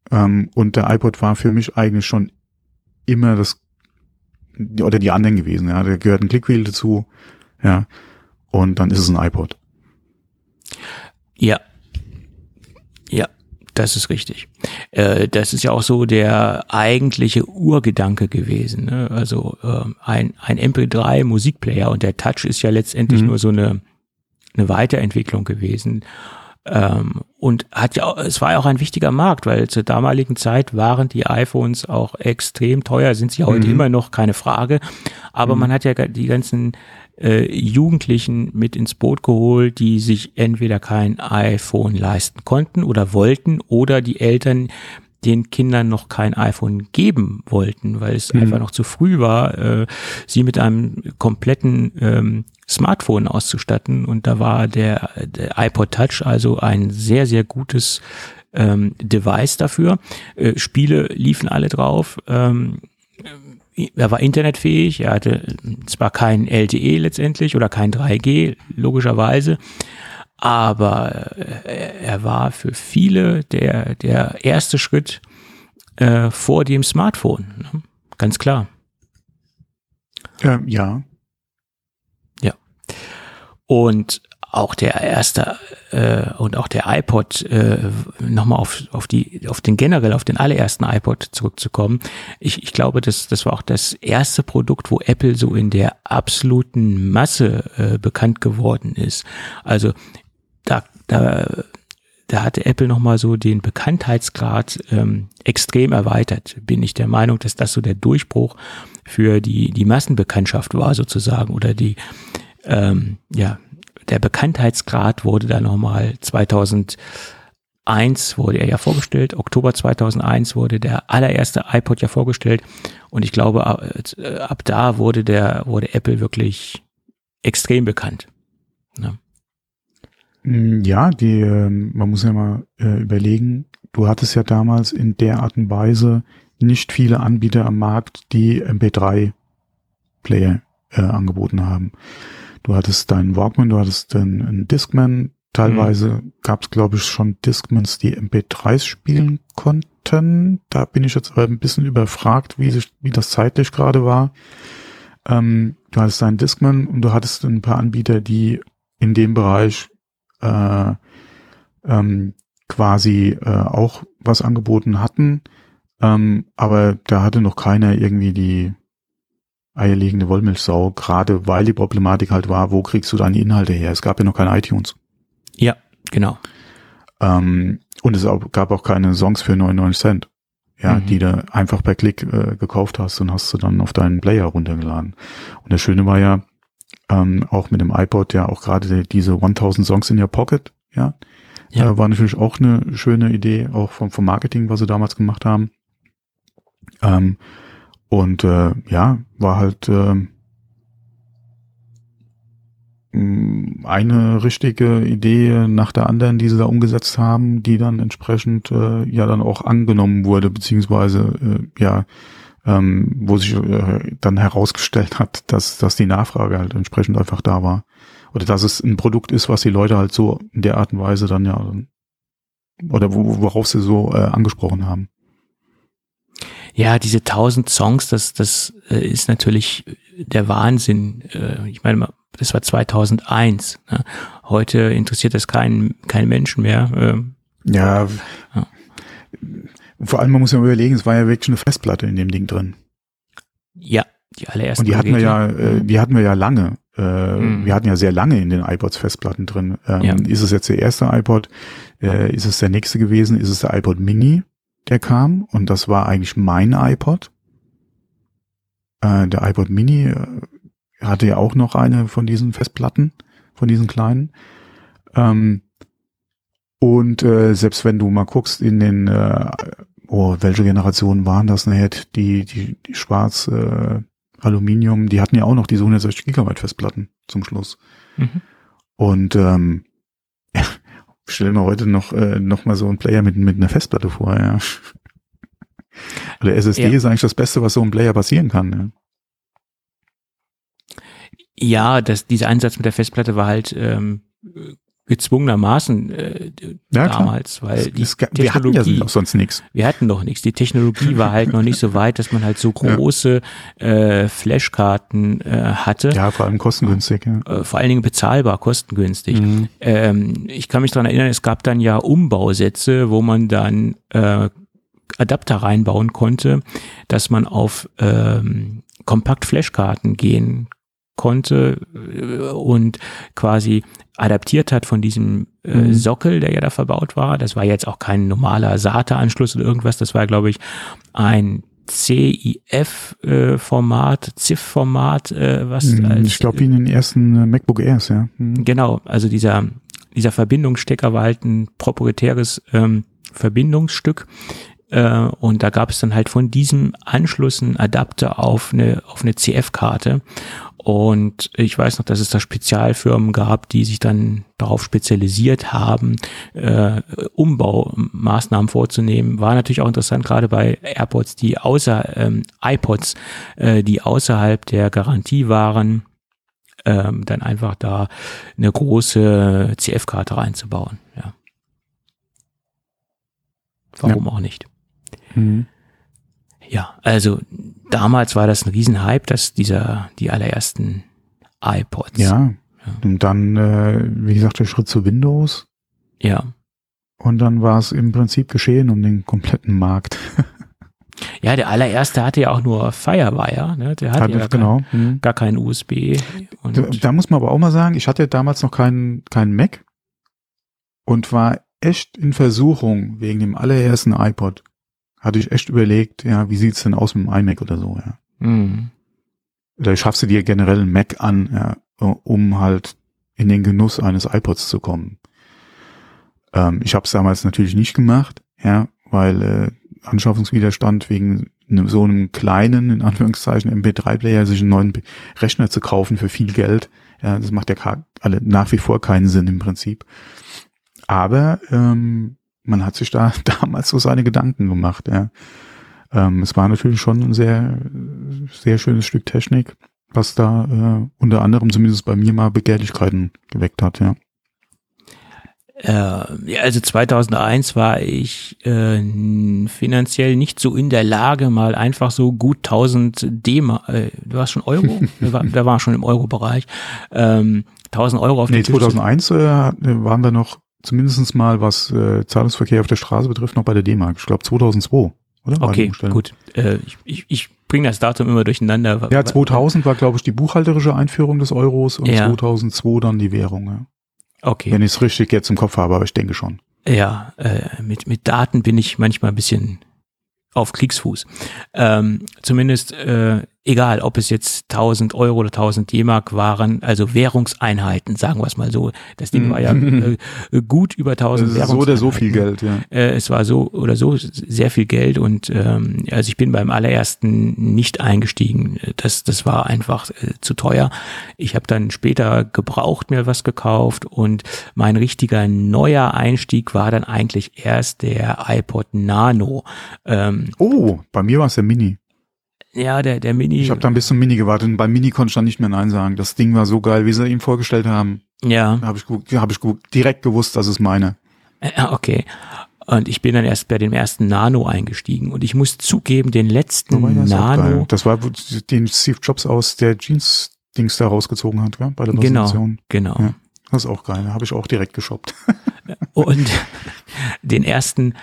Ähm, und der iPod war für mich eigentlich schon immer das oder die anderen gewesen. Ja, da gehört ein Clickwheel dazu. Ja, und dann ist es ein iPod. Ja. Ja, das ist richtig. Äh, das ist ja auch so der eigentliche Urgedanke gewesen. Ne? Also äh, ein, ein MP3-Musikplayer und der Touch ist ja letztendlich mhm. nur so eine, eine Weiterentwicklung gewesen. Ähm, und hat ja, auch, es war ja auch ein wichtiger Markt, weil zur damaligen Zeit waren die iPhones auch extrem teuer, sind sie heute mhm. immer noch, keine Frage. Aber mhm. man hat ja die ganzen äh, Jugendlichen mit ins Boot geholt, die sich entweder kein iPhone leisten konnten oder wollten oder die Eltern den Kindern noch kein iPhone geben wollten, weil es mhm. einfach noch zu früh war, äh, sie mit einem kompletten ähm, Smartphone auszustatten. Und da war der, der iPod Touch also ein sehr, sehr gutes ähm, Device dafür. Äh, Spiele liefen alle drauf. Ähm, er war internetfähig, er hatte zwar kein LTE letztendlich oder kein 3G, logischerweise, aber äh, er war für viele der, der erste Schritt äh, vor dem Smartphone, ne? ganz klar. Ähm, ja. Ja. Und auch der erste äh, und auch der iPod äh, nochmal auf auf die auf den generell auf den allerersten iPod zurückzukommen. Ich, ich glaube, das das war auch das erste Produkt, wo Apple so in der absoluten Masse äh, bekannt geworden ist. Also da da da hatte Apple nochmal so den Bekanntheitsgrad ähm, extrem erweitert. Bin ich der Meinung, dass das so der Durchbruch für die, die Massenbekanntschaft war sozusagen oder die, ähm, ja, der Bekanntheitsgrad wurde da nochmal 2001 wurde er ja vorgestellt, Oktober 2001 wurde der allererste iPod ja vorgestellt und ich glaube, ab, äh, ab da wurde der, wurde Apple wirklich extrem bekannt. Ja, mm, ja die, ähm, man muss ja mal äh, überlegen, du hattest ja damals in der Art und Weise nicht viele Anbieter am Markt, die MP3-Player äh, angeboten haben. Du hattest deinen Walkman, du hattest einen, Discman. Teilweise mhm. gab es, glaube ich, schon Discmans, die MP3s spielen konnten. Da bin ich jetzt aber ein bisschen überfragt, wie, sich, wie das zeitlich gerade war. Ähm, du hattest einen Discman und du hattest ein paar Anbieter, die in dem Bereich äh, ähm, quasi äh, auch was angeboten hatten. Ähm, aber da hatte noch keiner irgendwie die eierlegende Wollmilchsau, gerade weil die Problematik halt war, wo kriegst du deine Inhalte her? Es gab ja noch keine iTunes. Ja, genau. Ähm, und es gab auch keine Songs für 99 Cent, ja, mhm. die du einfach per Klick äh, gekauft hast und hast du dann auf deinen Player runtergeladen. Und das Schöne war ja, ähm, auch mit dem iPod ja auch gerade diese 1000 Songs in your Pocket, ja, ja. Äh, war natürlich auch eine schöne Idee, auch vom, vom Marketing, was sie damals gemacht haben. Ähm, und äh, ja, war halt äh, eine richtige Idee nach der anderen, die sie da umgesetzt haben, die dann entsprechend äh, ja dann auch angenommen wurde, beziehungsweise äh, ja, ähm, wo sich äh, dann herausgestellt hat, dass, dass die Nachfrage halt entsprechend einfach da war. Oder dass es ein Produkt ist, was die Leute halt so in der Art und Weise dann ja oder worauf sie so äh, angesprochen haben. Ja, diese tausend Songs, das, das äh, ist natürlich der Wahnsinn. Äh, ich meine, das war 2001. Ne? Heute interessiert das keinen kein Menschen mehr. Äh, ja, ja. Vor allem, man muss ja überlegen, es war ja wirklich eine Festplatte in dem Ding drin. Ja, die allerersten. Und die hatten wir ja, äh, die hatten wir ja lange. Äh, mhm. Wir hatten ja sehr lange in den iPods Festplatten drin. Ähm, ja. Ist es jetzt der erste iPod? Äh, ist es der nächste gewesen? Ist es der iPod Mini? Der kam und das war eigentlich mein iPod. Äh, der iPod Mini äh, hatte ja auch noch eine von diesen Festplatten, von diesen kleinen. Ähm, und äh, selbst wenn du mal guckst in den, äh, oh, welche Generationen waren das nachher, die, die, die schwarz äh, Aluminium, die hatten ja auch noch diese 160 Gigabyte Festplatten zum Schluss. Mhm. Und ähm, stell mir heute noch, äh, noch mal so einen Player mit, mit einer Festplatte vor, ja. Oder SSD ja. ist eigentlich das Beste, was so ein Player passieren kann, ja. Ja, das, dieser Einsatz mit der Festplatte war halt ähm, gezwungenermaßen äh, ja, damals, klar. weil die es, Technologie, wir hatten ja noch sonst nichts. Wir hatten noch nichts. Die Technologie war halt noch nicht so weit, dass man halt so große ja. äh, Flashkarten äh, hatte. Ja, vor allem kostengünstig. Ja. Äh, vor allen Dingen bezahlbar, kostengünstig. Mhm. Ähm, ich kann mich daran erinnern, es gab dann ja Umbausätze, wo man dann äh, Adapter reinbauen konnte, dass man auf ähm, Kompakt-Flashkarten gehen konnte äh, und quasi adaptiert hat von diesem äh, mhm. Sockel, der ja da verbaut war. Das war jetzt auch kein normaler SATA-Anschluss oder irgendwas. Das war, glaube ich, ein CIF-Format, äh, CIF-Format, äh, was mhm, als, Ich glaube, in den ersten äh, MacBook Airs, ja. Mhm. Genau, also dieser, dieser Verbindungsstecker war halt ein proprietäres ähm, Verbindungsstück, äh, und da gab es dann halt von diesem Anschluss einen Adapter auf eine, auf eine CF-Karte. Und ich weiß noch, dass es da Spezialfirmen gab, die sich dann darauf spezialisiert haben, äh, Umbaumaßnahmen vorzunehmen. War natürlich auch interessant, gerade bei AirPods, die außer ähm, iPods, äh, die außerhalb der Garantie waren, ähm, dann einfach da eine große CF-Karte reinzubauen. Ja. Warum ja. auch nicht? Mhm. Ja, also damals war das ein Riesenhype, dass dieser, die allerersten iPods. Ja, Ja. Und dann, äh, wie gesagt, der Schritt zu Windows. Ja. Und dann war es im Prinzip geschehen um den kompletten Markt. Ja, der allererste hatte ja auch nur Firewire, ne? Der hatte Hat- ja gar, genau. kein, Mhm. gar kein USB. Und Da, da muss man aber auch mal sagen, ich hatte damals noch keinen keinen Mac und war echt in Versuchung wegen dem allerersten iPod. Hatte ich echt überlegt, ja, wie sieht's denn aus mit dem iMac oder so, ja. Mhm. Oder schaffst du dir generell einen Mac an, ja, um halt in den Genuss eines iPods zu kommen. Ähm, ich habe es damals natürlich nicht gemacht, ja, weil äh, Anschaffungswiderstand wegen einem, so einem kleinen, in Anführungszeichen, MP3-Player sich einen neuen Rechner zu kaufen für viel Geld, ja, das macht ja alle nach wie vor keinen Sinn im Prinzip. Aber ähm, man hat sich da damals so seine Gedanken gemacht, ja. Ähm, es war natürlich schon ein sehr, sehr schönes Stück Technik, was da äh, unter anderem zumindest bei mir mal Begehrlichkeiten geweckt hat, ja. Äh, ja, also 2001 war ich äh, finanziell nicht so in der Lage, mal einfach so gut 1000 D-Mark, äh, du warst schon Euro? da, war, da war schon im Euro-Bereich. Ähm, 1000 Euro auf Nee, den Tisch zu- 2001 äh, waren wir noch zumindest mal, was äh, Zahlungsverkehr auf der Straße betrifft, noch bei der D-Mark. Ich glaube 2002, oder? Okay, gut. Äh, ich ich, ich bringe das Datum immer durcheinander. Ja, 2000 war, glaube ich, die buchhalterische Einführung des Euros und Ja. 2002 dann die Währung. Ja. Okay. Wenn ich es richtig jetzt im Kopf habe, aber ich denke schon. Ja, äh, mit, mit Daten bin ich manchmal ein bisschen auf Kriegsfuß. Ähm, zumindest äh, egal, ob es jetzt 1000 Euro oder 1000 D-Mark waren, also Währungseinheiten, sagen wir es mal so. Das Ding war ja äh, gut über 1000 Das ist so oder so viel Währungseinheiten. Geld, ja. Äh, es war so oder so sehr viel Geld und ähm, also ich bin beim allerersten nicht eingestiegen. Das, das war einfach äh, zu teuer. Ich habe dann später gebraucht mir was gekauft und mein richtiger neuer Einstieg war dann eigentlich erst der iPod Nano. Ähm, Oh, bei mir war es der Mini. Ja, der, der Mini. Ich habe dann bis zum Mini gewartet und beim Mini konnte ich dann nicht mehr Nein sagen. Das Ding war so geil, wie sie ihn vorgestellt haben. ja, habe ich, hab ich direkt gewusst, das ist meine. Ja, okay. Und ich bin dann erst bei dem ersten Nano eingestiegen und ich muss zugeben, den letzten Wobei, das. Nano, Das war, den Steve Jobs aus der Jeans-Dings da rausgezogen hat, gell? bei der genau, Präsentation. genau. Ja. Das ist auch geil. Habe ich auch direkt geshoppt. Und den ersten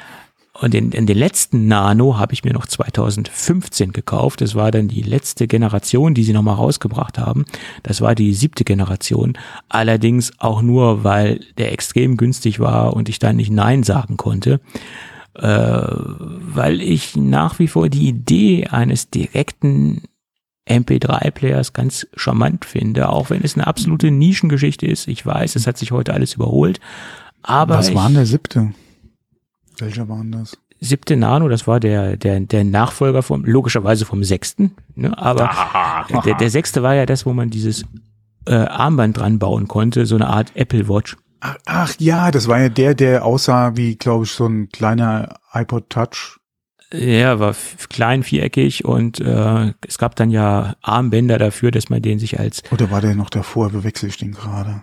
und den, den letzten Nano habe ich mir noch 2015 gekauft. Das war dann die letzte Generation, die sie nochmal rausgebracht haben. Das war die siebte Generation. Allerdings auch nur, weil der extrem günstig war und ich dann nicht Nein sagen konnte. Äh, weil ich nach wie vor die Idee eines direkten MP3-Players ganz charmant finde, auch wenn es eine absolute Nischengeschichte ist. Ich weiß, es hat sich heute alles überholt. Aber Was war denn der siebte? Welcher war denn das? siebte Nano, das war der, der, der Nachfolger vom, logischerweise vom sechsten, ne? aber der, der sechste war ja das, wo man dieses äh, Armband dran bauen konnte, so eine Art Apple Watch. Ach, ach ja, das war ja der, der aussah wie, glaube ich, so ein kleiner iPod Touch. Ja, war klein, viereckig und äh, es gab dann ja Armbänder dafür, dass man den sich als Oder war der noch davor? Bewechsel ich den gerade?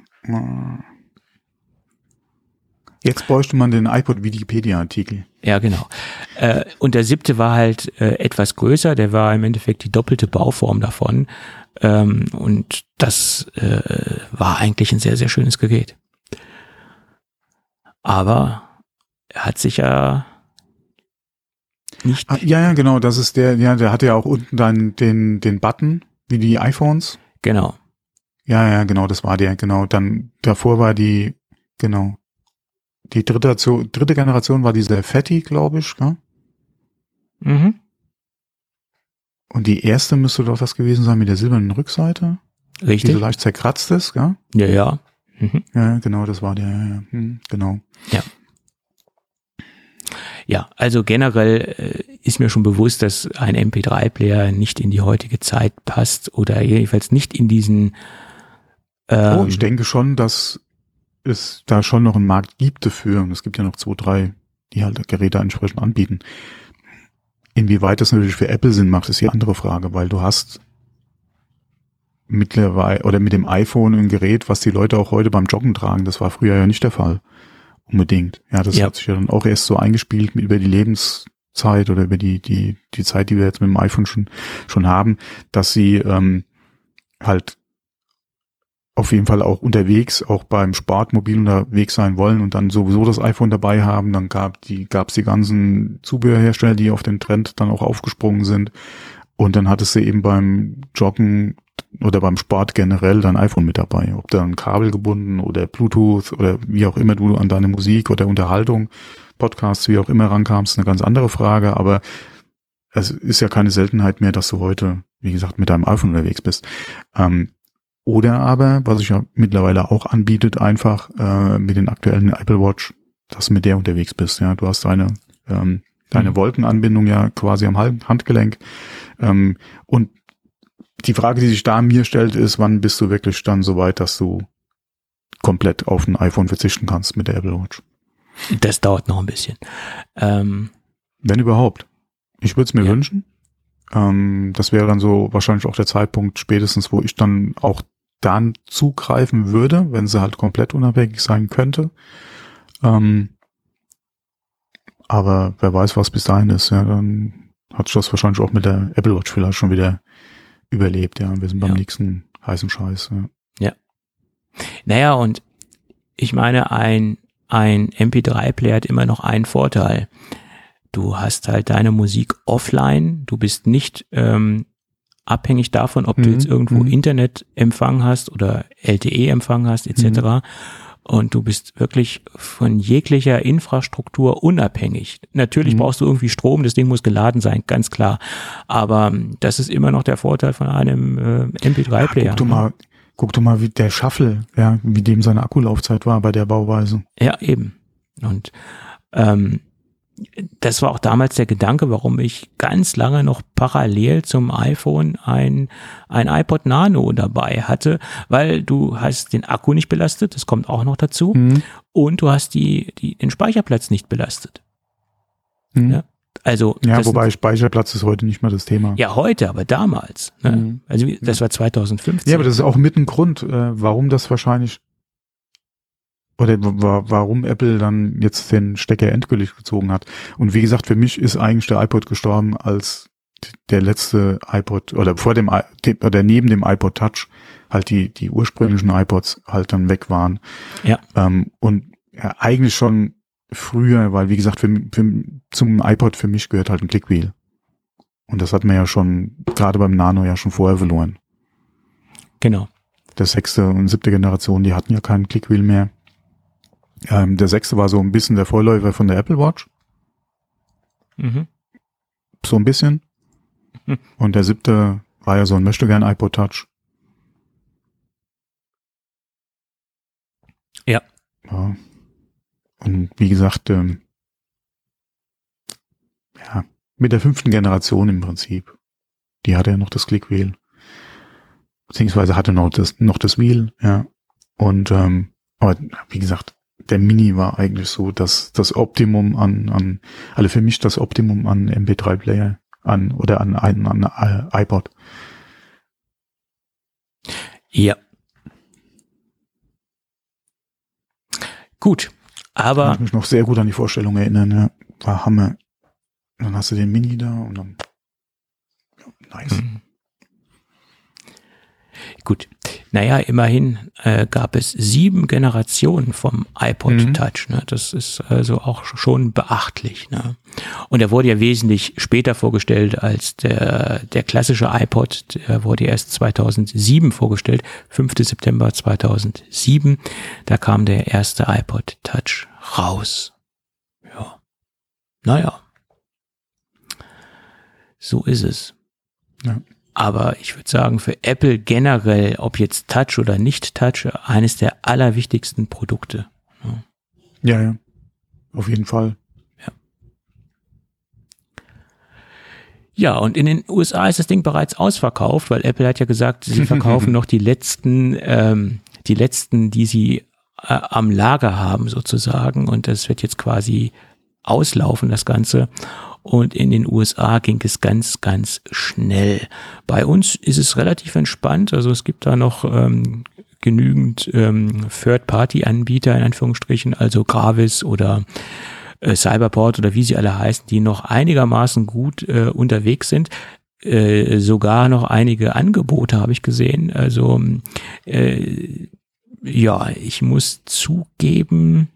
Jetzt bräuchte man den iPod Wikipedia-Artikel. Ja, genau. Äh, und der siebte war halt äh, etwas größer, der war im Endeffekt die doppelte Bauform davon. Ähm, und das äh, war eigentlich ein sehr, sehr schönes Gerät. Aber er hat sich ja nicht. Ah, ja, ja, genau, das ist der, ja, der hatte ja auch unten dann den, den Button, wie die iPhones. Genau. Ja, ja, genau, das war der, genau. Dann davor war die, genau. Die dritte, dritte Generation war diese Fatty, glaube ich, gell? Mhm. Und die erste müsste doch das gewesen sein mit der silbernen Rückseite, die Richtig. so leicht zerkratzt ist, gell? Ja, ja. Mhm. Ja, genau, das war der, ja, ja. Hm, genau. Ja, also generell äh, ist mir schon bewusst, dass ein MP3-Player nicht in die heutige Zeit passt oder jedenfalls nicht in diesen. Ähm, oh, ich denke schon, dass es da schon noch einen Markt gibt dafür. Und es gibt ja noch zwei, drei, die halt Geräte entsprechend anbieten. Inwieweit das natürlich für Apple Sinn macht, ist die andere Frage, weil du hast mittlerweile oder mit dem iPhone ein Gerät, was die Leute auch heute beim Joggen tragen. Das war früher ja nicht der Fall. Unbedingt. Ja, das Ja. hat sich ja dann auch erst so eingespielt mit über die Lebenszeit oder über die, die, die Zeit, die wir jetzt mit dem iPhone schon, schon haben, dass sie ähm, halt auf jeden Fall auch unterwegs, auch beim Sportmobil unterwegs sein wollen und dann sowieso das iPhone dabei haben, dann gab die gab's die ganzen Zubehörhersteller, die auf den Trend dann auch aufgesprungen sind. Und dann hattest du eben beim Joggen oder beim Sport generell dein iPhone mit dabei, ob dann Kabel gebunden oder Bluetooth oder wie auch immer du an deine Musik oder Unterhaltung, Podcasts, wie auch immer rankamst, eine ganz andere Frage, aber es ist ja keine Seltenheit mehr, dass du heute, wie gesagt, mit deinem iPhone unterwegs bist. Ähm, oder aber, was sich ja mittlerweile auch anbietet, einfach äh, mit den aktuellen Apple Watch, dass du mit der unterwegs bist. Ja, du hast deine ähm, deine mhm. Wolkenanbindung ja quasi am Handgelenk. Ähm, und die Frage, die sich da mir stellt, ist, wann bist du wirklich dann so weit, dass du komplett auf ein iPhone verzichten kannst mit der Apple Watch? Das dauert noch ein bisschen. Ähm, Wenn überhaupt. Ich würde es mir ja. wünschen. Ähm, das wäre dann so wahrscheinlich auch der Zeitpunkt spätestens, wo ich dann auch dann zugreifen würde, wenn sie halt komplett unabhängig sein könnte. Ähm, aber wer weiß, was bis dahin ist, ja, dann hat sich das wahrscheinlich auch mit der Apple Watch vielleicht schon wieder überlebt, ja. Wir sind beim ja. nächsten heißen Scheiß, ja. Ja. Naja, und ich meine, ein, ein MP3-Player hat immer noch einen Vorteil. Du hast halt deine Musik offline, du bist nicht ähm, abhängig davon, ob mhm. du jetzt irgendwo mhm. Internetempfang hast oder LTE-Empfang hast, etc. Mhm. Und du bist wirklich von jeglicher Infrastruktur unabhängig. Natürlich mhm. brauchst du irgendwie Strom, das Ding muss geladen sein, ganz klar. Aber ähm, das ist immer noch der Vorteil von einem äh, MP3-Player. Ja, guck, du mal, guck doch mal, wie der Shuffle, ja, wie dem seine Akkulaufzeit war bei der Bauweise. Ja, eben. Und ähm, das war auch damals der Gedanke, warum ich ganz lange noch parallel zum iPhone ein, ein iPod Nano dabei hatte, weil du hast den Akku nicht belastet, das kommt auch noch dazu, mhm. und du hast die, die, den Speicherplatz nicht belastet. Mhm. Ja? Also ja, wobei Speicherplatz ist heute nicht mehr das Thema. Ja, heute, aber damals. Ne? Mhm. Also das war 2015. Ja, aber das ist auch mit ein Grund, äh, warum das wahrscheinlich oder warum Apple dann jetzt den Stecker endgültig gezogen hat. Und wie gesagt, für mich ist eigentlich der iPod gestorben, als der letzte iPod oder vor dem oder neben dem iPod Touch halt die die ursprünglichen iPods halt dann weg waren. Ja. Ähm, und ja, eigentlich schon früher, weil wie gesagt, für, für, zum iPod für mich gehört halt ein Clickwheel. Und das hat man ja schon gerade beim Nano ja schon vorher verloren. Genau. Der sechste und siebte Generation, die hatten ja keinen Clickwheel mehr. Ähm, der sechste war so ein bisschen der Vorläufer von der Apple Watch. Mhm. So ein bisschen. Mhm. Und der siebte war ja so ein möchte gern iPod Touch. Ja. ja. Und wie gesagt, ähm, ja, mit der fünften Generation im Prinzip. Die hatte ja noch das Clickwheel. Beziehungsweise hatte noch das, noch das Wheel, ja. Und, ähm, aber wie gesagt, der Mini war eigentlich so dass das Optimum an, an, also für mich das Optimum an MP3-Player an oder an, an, an, an iPod. Ja. Gut, aber. Kann ich mich noch sehr gut an die Vorstellung erinnern, ja. War Hammer. Dann hast du den Mini da und dann. Ja, nice. Mhm. Gut. Naja, immerhin äh, gab es sieben Generationen vom iPod mhm. Touch. Ne? Das ist also auch schon beachtlich. Ne? Und er wurde ja wesentlich später vorgestellt als der, der klassische iPod. Der wurde erst 2007 vorgestellt, 5. September 2007. Da kam der erste iPod Touch raus. Ja. Naja. So ist es. Ja. Aber ich würde sagen, für Apple generell, ob jetzt Touch oder nicht Touch, eines der allerwichtigsten Produkte. Ja, ja. Auf jeden Fall. Ja. Ja, und in den USA ist das Ding bereits ausverkauft, weil Apple hat ja gesagt, sie verkaufen noch die letzten, ähm, die letzten, die sie äh, am Lager haben sozusagen. Und das wird jetzt quasi auslaufen, das Ganze und in den USA ging es ganz, ganz schnell. Bei uns ist es relativ entspannt, also es gibt da noch ähm, genügend ähm, Third-Party-Anbieter in Anführungsstrichen, also Gravis oder äh, Cyberport oder wie sie alle heißen, die noch einigermaßen gut äh, unterwegs sind. äh, sogar noch einige Angebote habe ich gesehen. Also äh, ja, ich muss zugeben,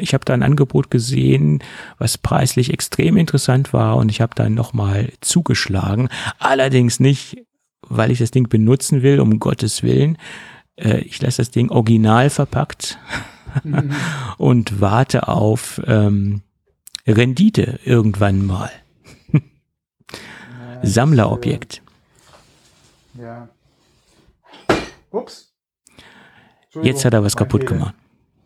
ich habe da ein Angebot gesehen, was preislich extrem interessant war und ich habe dann nochmal zugeschlagen. Allerdings nicht, weil ich das Ding benutzen will, um Gottes Willen. Äh, ich lasse das Ding original verpackt mhm. und warte auf ähm, Rendite irgendwann mal. Sammlerobjekt. Ja. Ups. Jetzt hat er was kaputt gemacht.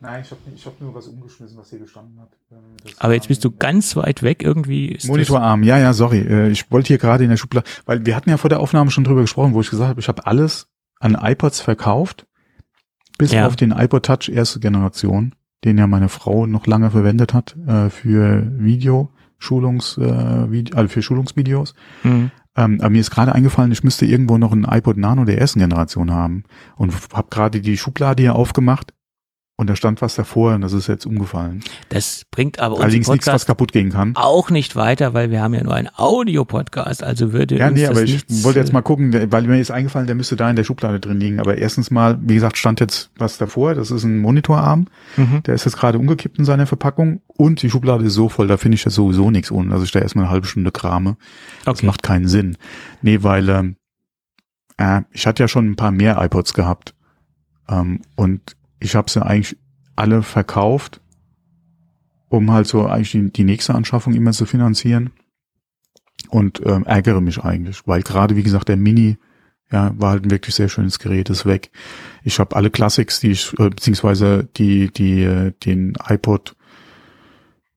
Nein, ich habe ich hab nur was umgeschmissen, was hier gestanden hat. Äh, das Aber jetzt bist du ganz weit weg irgendwie. Monitorarm, ja, ja, sorry. Äh, ich wollte hier gerade in der Schublade, weil wir hatten ja vor der Aufnahme schon drüber gesprochen, wo ich gesagt habe, ich habe alles an iPods verkauft, bis ja. auf den iPod Touch erste Generation, den ja meine Frau noch lange verwendet hat äh, für Video, Schulungs, äh, also für Schulungsvideos. Mhm. Ähm, aber mir ist gerade eingefallen, ich müsste irgendwo noch ein iPod Nano der ersten Generation haben und habe gerade die Schublade hier aufgemacht und da stand was davor und das ist jetzt umgefallen. Das bringt aber Allerdings nichts, was kaputt gehen kann. Auch nicht weiter, weil wir haben ja nur einen Audio-Podcast, also würde Ja, nee, aber ich wollte jetzt mal gucken, weil mir ist eingefallen, der müsste da in der Schublade drin liegen. Aber erstens mal, wie gesagt, stand jetzt was davor. Das ist ein Monitorarm. Mhm. Der ist jetzt gerade umgekippt in seiner Verpackung und die Schublade ist so voll, da finde ich das sowieso nichts unten. Also ich da erstmal eine halbe Stunde krame. Okay. Das macht keinen Sinn. Nee, weil ähm, äh, ich hatte ja schon ein paar mehr iPods gehabt. Ähm, und ich habe sie eigentlich alle verkauft, um halt so eigentlich die, die nächste Anschaffung immer zu finanzieren. Und ähm, ärgere mich eigentlich, weil gerade wie gesagt der Mini ja war halt ein wirklich sehr schönes Gerät, ist weg. Ich habe alle Classics, die ich äh, beziehungsweise die die äh, den iPod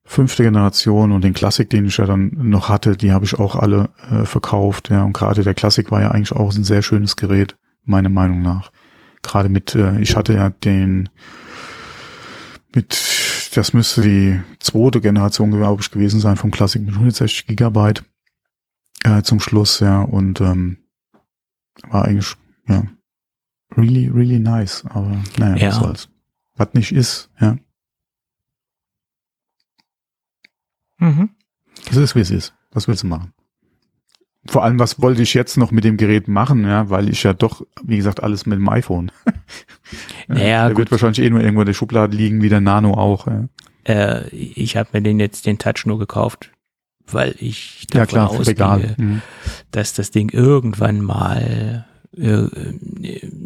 fünfte Generation und den Classic, den ich ja dann noch hatte, die habe ich auch alle äh, verkauft. Ja und gerade der Classic war ja eigentlich auch ein sehr schönes Gerät meiner Meinung nach gerade mit, äh, ich hatte ja den mit, das müsste die zweite Generation, glaube ich, gewesen sein vom Classic mit 160 Gigabyte äh, zum Schluss, ja, und ähm, war eigentlich, ja, really, really nice, aber naja, ja. was soll's. Was nicht ist, ja. Mhm. Das ist, wie es ist. Was willst du machen? Vor allem, was wollte ich jetzt noch mit dem Gerät machen, ja, weil ich ja doch, wie gesagt, alles mit dem iPhone. naja, der gut. wird wahrscheinlich eh nur irgendwo in der Schublade liegen, wie der Nano auch. Ja. Äh, ich habe mir den jetzt den Touch nur gekauft, weil ich davon ja, klar, ausgehe, mhm. dass das Ding irgendwann mal äh,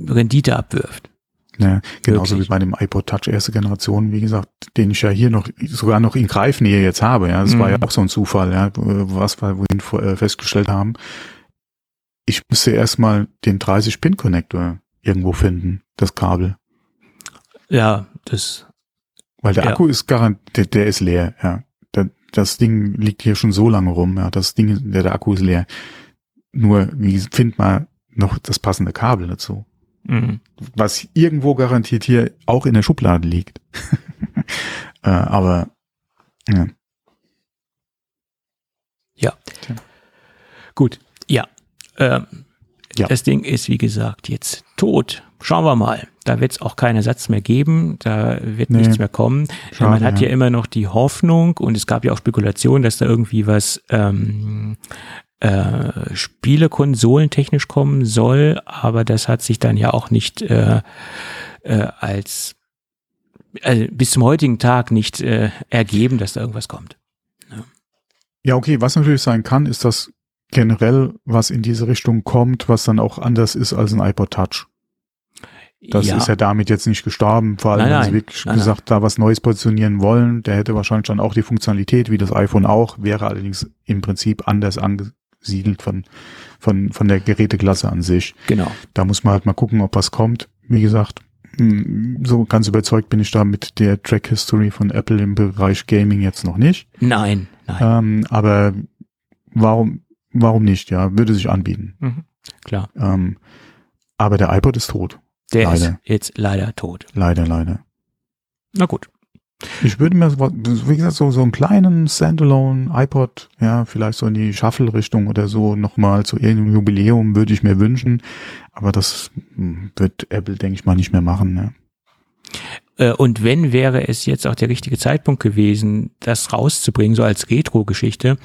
Rendite abwirft. Ja, genauso Wirklich? wie bei dem iPod Touch erste Generation, wie gesagt, den ich ja hier noch sogar noch in Greifnähe jetzt habe. Ja, das mhm. war ja mhm. auch so ein Zufall, ja, was wir wohin äh, festgestellt haben. Ich müsste erstmal den 30 Pin Connector irgendwo finden, das Kabel. Ja, das. Weil der ja. Akku ist garantiert, der, der ist leer. Ja, das Ding liegt hier schon so lange rum. Ja, das Ding, der, der Akku ist leer. Nur, wie findet man noch das passende Kabel dazu? Mhm. Was irgendwo garantiert hier auch in der Schublade liegt. äh, aber ja. Ja. Gut. Ja. Ähm, ja. Das Ding ist, wie gesagt, jetzt tot. Schauen wir mal. Da wird es auch keinen Ersatz mehr geben. Da wird nee. nichts mehr kommen. Schade, Man hat ja. ja immer noch die Hoffnung und es gab ja auch Spekulationen, dass da irgendwie was ähm, äh, Spielekonsolen technisch kommen soll, aber das hat sich dann ja auch nicht äh, äh, als äh, bis zum heutigen Tag nicht äh, ergeben, dass da irgendwas kommt. Ja. ja, okay, was natürlich sein kann, ist, dass generell was in diese Richtung kommt, was dann auch anders ist als ein iPod Touch. Das ja. ist ja damit jetzt nicht gestorben, vor allem, nein, wenn sie wirklich nein, gesagt nein. da was Neues positionieren wollen. Der hätte wahrscheinlich dann auch die Funktionalität, wie das iPhone auch, wäre allerdings im Prinzip anders ange siedelt von, von, von der Geräteklasse an sich. Genau. Da muss man halt mal gucken, ob was kommt. Wie gesagt, hm, so ganz überzeugt bin ich da mit der Track History von Apple im Bereich Gaming jetzt noch nicht. Nein, nein. Ähm, aber warum, warum nicht? Ja, würde sich anbieten. Mhm, klar. Ähm, aber der iPod ist tot. Der leider. ist jetzt leider tot. Leider, leider. Na gut. Ich würde mir, wie gesagt, so, so einen kleinen Standalone iPod, ja, vielleicht so in die Shuffle-Richtung oder so nochmal zu irgendeinem Jubiläum würde ich mir wünschen. Aber das hm, wird Apple, denke ich mal, nicht mehr machen. Ne? Äh, und wenn, wäre es jetzt auch der richtige Zeitpunkt gewesen, das rauszubringen, so als Retro-Geschichte.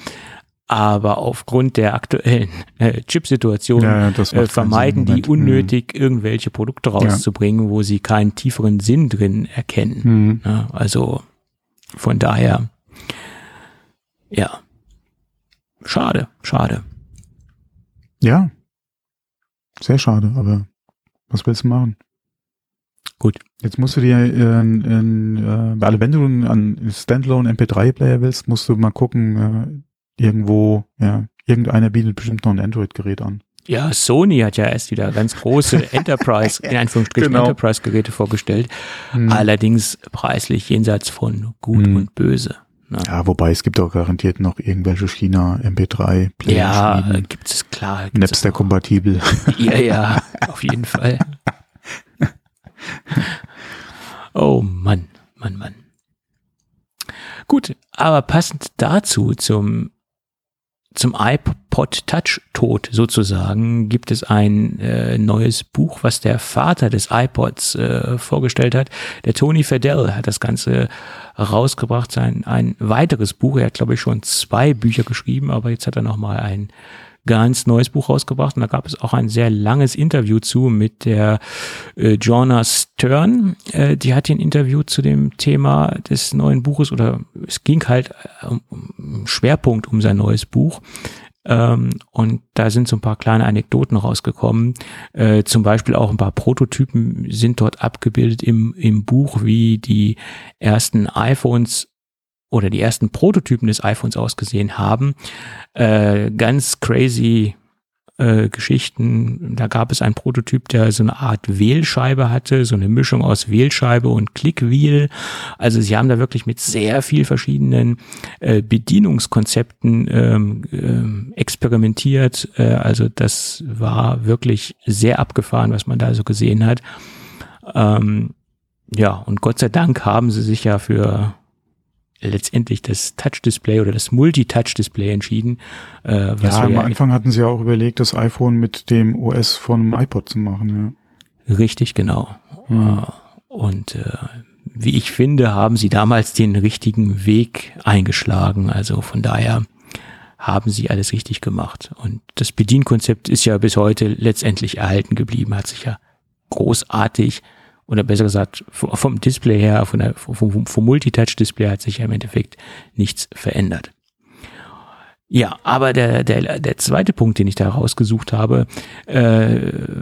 Aber aufgrund der aktuellen äh, Chip-Situation Ja, ja, äh, vermeiden die Moment. unnötig, irgendwelche Produkte rauszubringen, wo sie keinen tieferen Sinn drin erkennen. Mhm. Ja, also von daher, ja, schade, schade. Ja. Sehr schade, aber was willst du machen? Gut. Jetzt musst du dir, äh, in, äh, wenn du einen Standalone MP3-Player willst, musst du mal gucken, äh, irgendwo, ja, irgendeiner bietet bestimmt noch ein Android-Gerät an. Ja, Sony hat ja erst wieder ganz große Enterprise, in Anführungsstrichen Genau. Enterprise-Geräte vorgestellt, Hm. allerdings preislich jenseits von Gut Hm. und Böse. Ne? Ja, wobei es gibt auch garantiert noch irgendwelche China MP3-Player. Ja, Schmieden. gibt es klar. gibt's Napster kompatibel. Ja, ja, auf jeden Fall. Oh Mann, Mann, Mann. Gut, aber passend dazu zum zum iPod Touch Tod sozusagen gibt es ein äh, neues Buch, was der Vater des iPods äh, vorgestellt hat. Der Tony Fadell hat das Ganze rausgebracht, sein ein weiteres Buch. Er hat glaube ich schon zwei Bücher geschrieben, aber jetzt hat er noch mal ein ganz neues Buch rausgebracht und da gab es auch ein sehr langes Interview zu mit der äh, Joanna Stern. Äh, die hat ein Interview zu dem Thema des neuen Buches oder es ging halt äh, um, um Schwerpunkt um sein neues Buch. Ähm, und da sind so ein paar kleine Anekdoten rausgekommen. Äh, zum Beispiel auch ein paar Prototypen sind dort abgebildet im, im Buch, wie die ersten iPhones oder die ersten Prototypen des iPhones ausgesehen haben. Äh, ganz crazy äh, Geschichten. Da gab es einen Prototyp, der so eine Art Wählscheibe hatte, so eine Mischung aus Wählscheibe und Clickwheel. Also sie haben da wirklich mit sehr viel verschiedenen äh, Bedienungskonzepten ähm, ähm, experimentiert. Äh, also das war wirklich sehr abgefahren, was man da so gesehen hat. Ähm, ja, und Gott sei Dank haben sie sich ja für letztendlich das Touch-Display oder das Multi-Touch-Display entschieden. Äh, was Ja, am ja Anfang hatten sie ja auch überlegt, das iPhone mit dem OS von einem iPod zu machen, Richtig, genau. Hm. Äh, Und äh, wie ich finde, haben sie damals den richtigen Weg eingeschlagen. Also von daher haben sie alles richtig gemacht. Und das Bedienkonzept ist ja bis heute letztendlich erhalten geblieben, hat sich ja großartig oder besser gesagt vom Display her, von der, vom, vom, vom Multitouch-Display hat sich ja im Endeffekt nichts verändert. Ja, aber der, der, der zweite Punkt, den ich da rausgesucht habe, äh,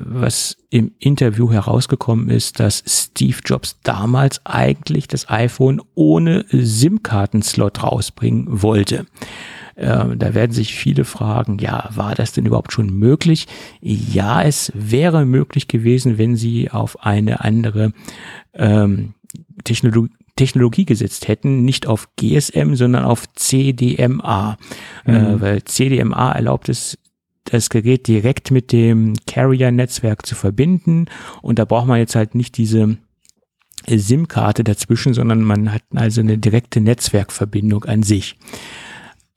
was im Interview herausgekommen ist, dass Steve Jobs damals eigentlich das iPhone ohne SIM-Kartenslot rausbringen wollte. Äh, da werden sich viele fragen, ja, war das denn überhaupt schon möglich? Ja, es wäre möglich gewesen, wenn sie auf eine andere ähm, Technologie Technologie gesetzt hätten, nicht auf GSM, sondern auf CDMA, Mhm. äh, weil CDMA erlaubt es, das Gerät direkt mit dem Carrier-Netzwerk zu verbinden und da braucht man jetzt halt nicht diese SIM-Karte dazwischen, sondern man hat also eine direkte Netzwerkverbindung an sich.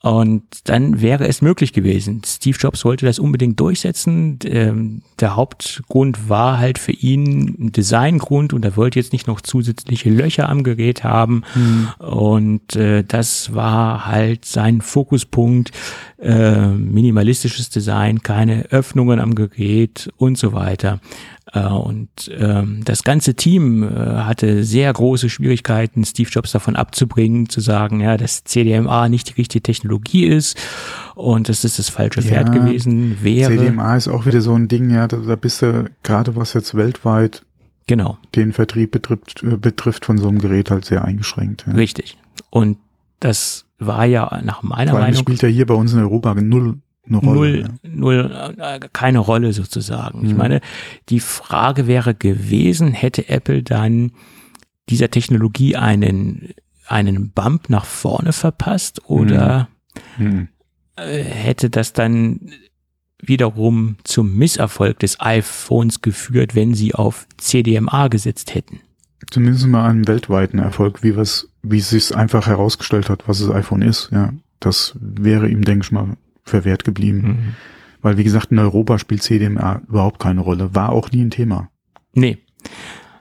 Und dann wäre es möglich gewesen. Steve Jobs wollte das unbedingt durchsetzen. Ähm, Der Hauptgrund war halt für ihn ein Designgrund und er wollte jetzt nicht noch zusätzliche Löcher am Gerät haben. Und äh, das war halt sein Fokuspunkt. Äh, minimalistisches Design, keine Öffnungen am Gerät und so weiter. Äh, und ähm, das ganze Team äh, hatte sehr große Schwierigkeiten, Steve Jobs davon abzubringen, zu sagen, ja, dass CDMA nicht die richtige Technologie ist und dass das das falsche Pferd Ja, gewesen wäre. CDMA ist auch wieder so ein Ding, ja, da, da bist du gerade was jetzt weltweit Genau, den Vertrieb betrifft, äh, betrifft von so einem Gerät halt sehr eingeschränkt. Ja. richtig. Und das war ja nach meiner Vor allem Meinung spielt ja hier bei uns in Europa null Rolle. null, ja. null, äh, keine Rolle sozusagen. Ich Mhm. meine, die Frage wäre gewesen, hätte Apple dann dieser Technologie einen, einen Bump nach vorne verpasst oder Hm. äh, hätte das dann wiederum zum Misserfolg des iPhones geführt, wenn sie auf CDMA gesetzt hätten? Zumindest mal einen weltweiten Erfolg, wie was, wie es sich einfach herausgestellt hat, was das iPhone ist. Ja, das wäre ihm, denke ich mal, verwehrt geblieben. Weil, wie gesagt, in Europa spielt CDMA überhaupt keine Rolle. War auch nie ein Thema. Nee,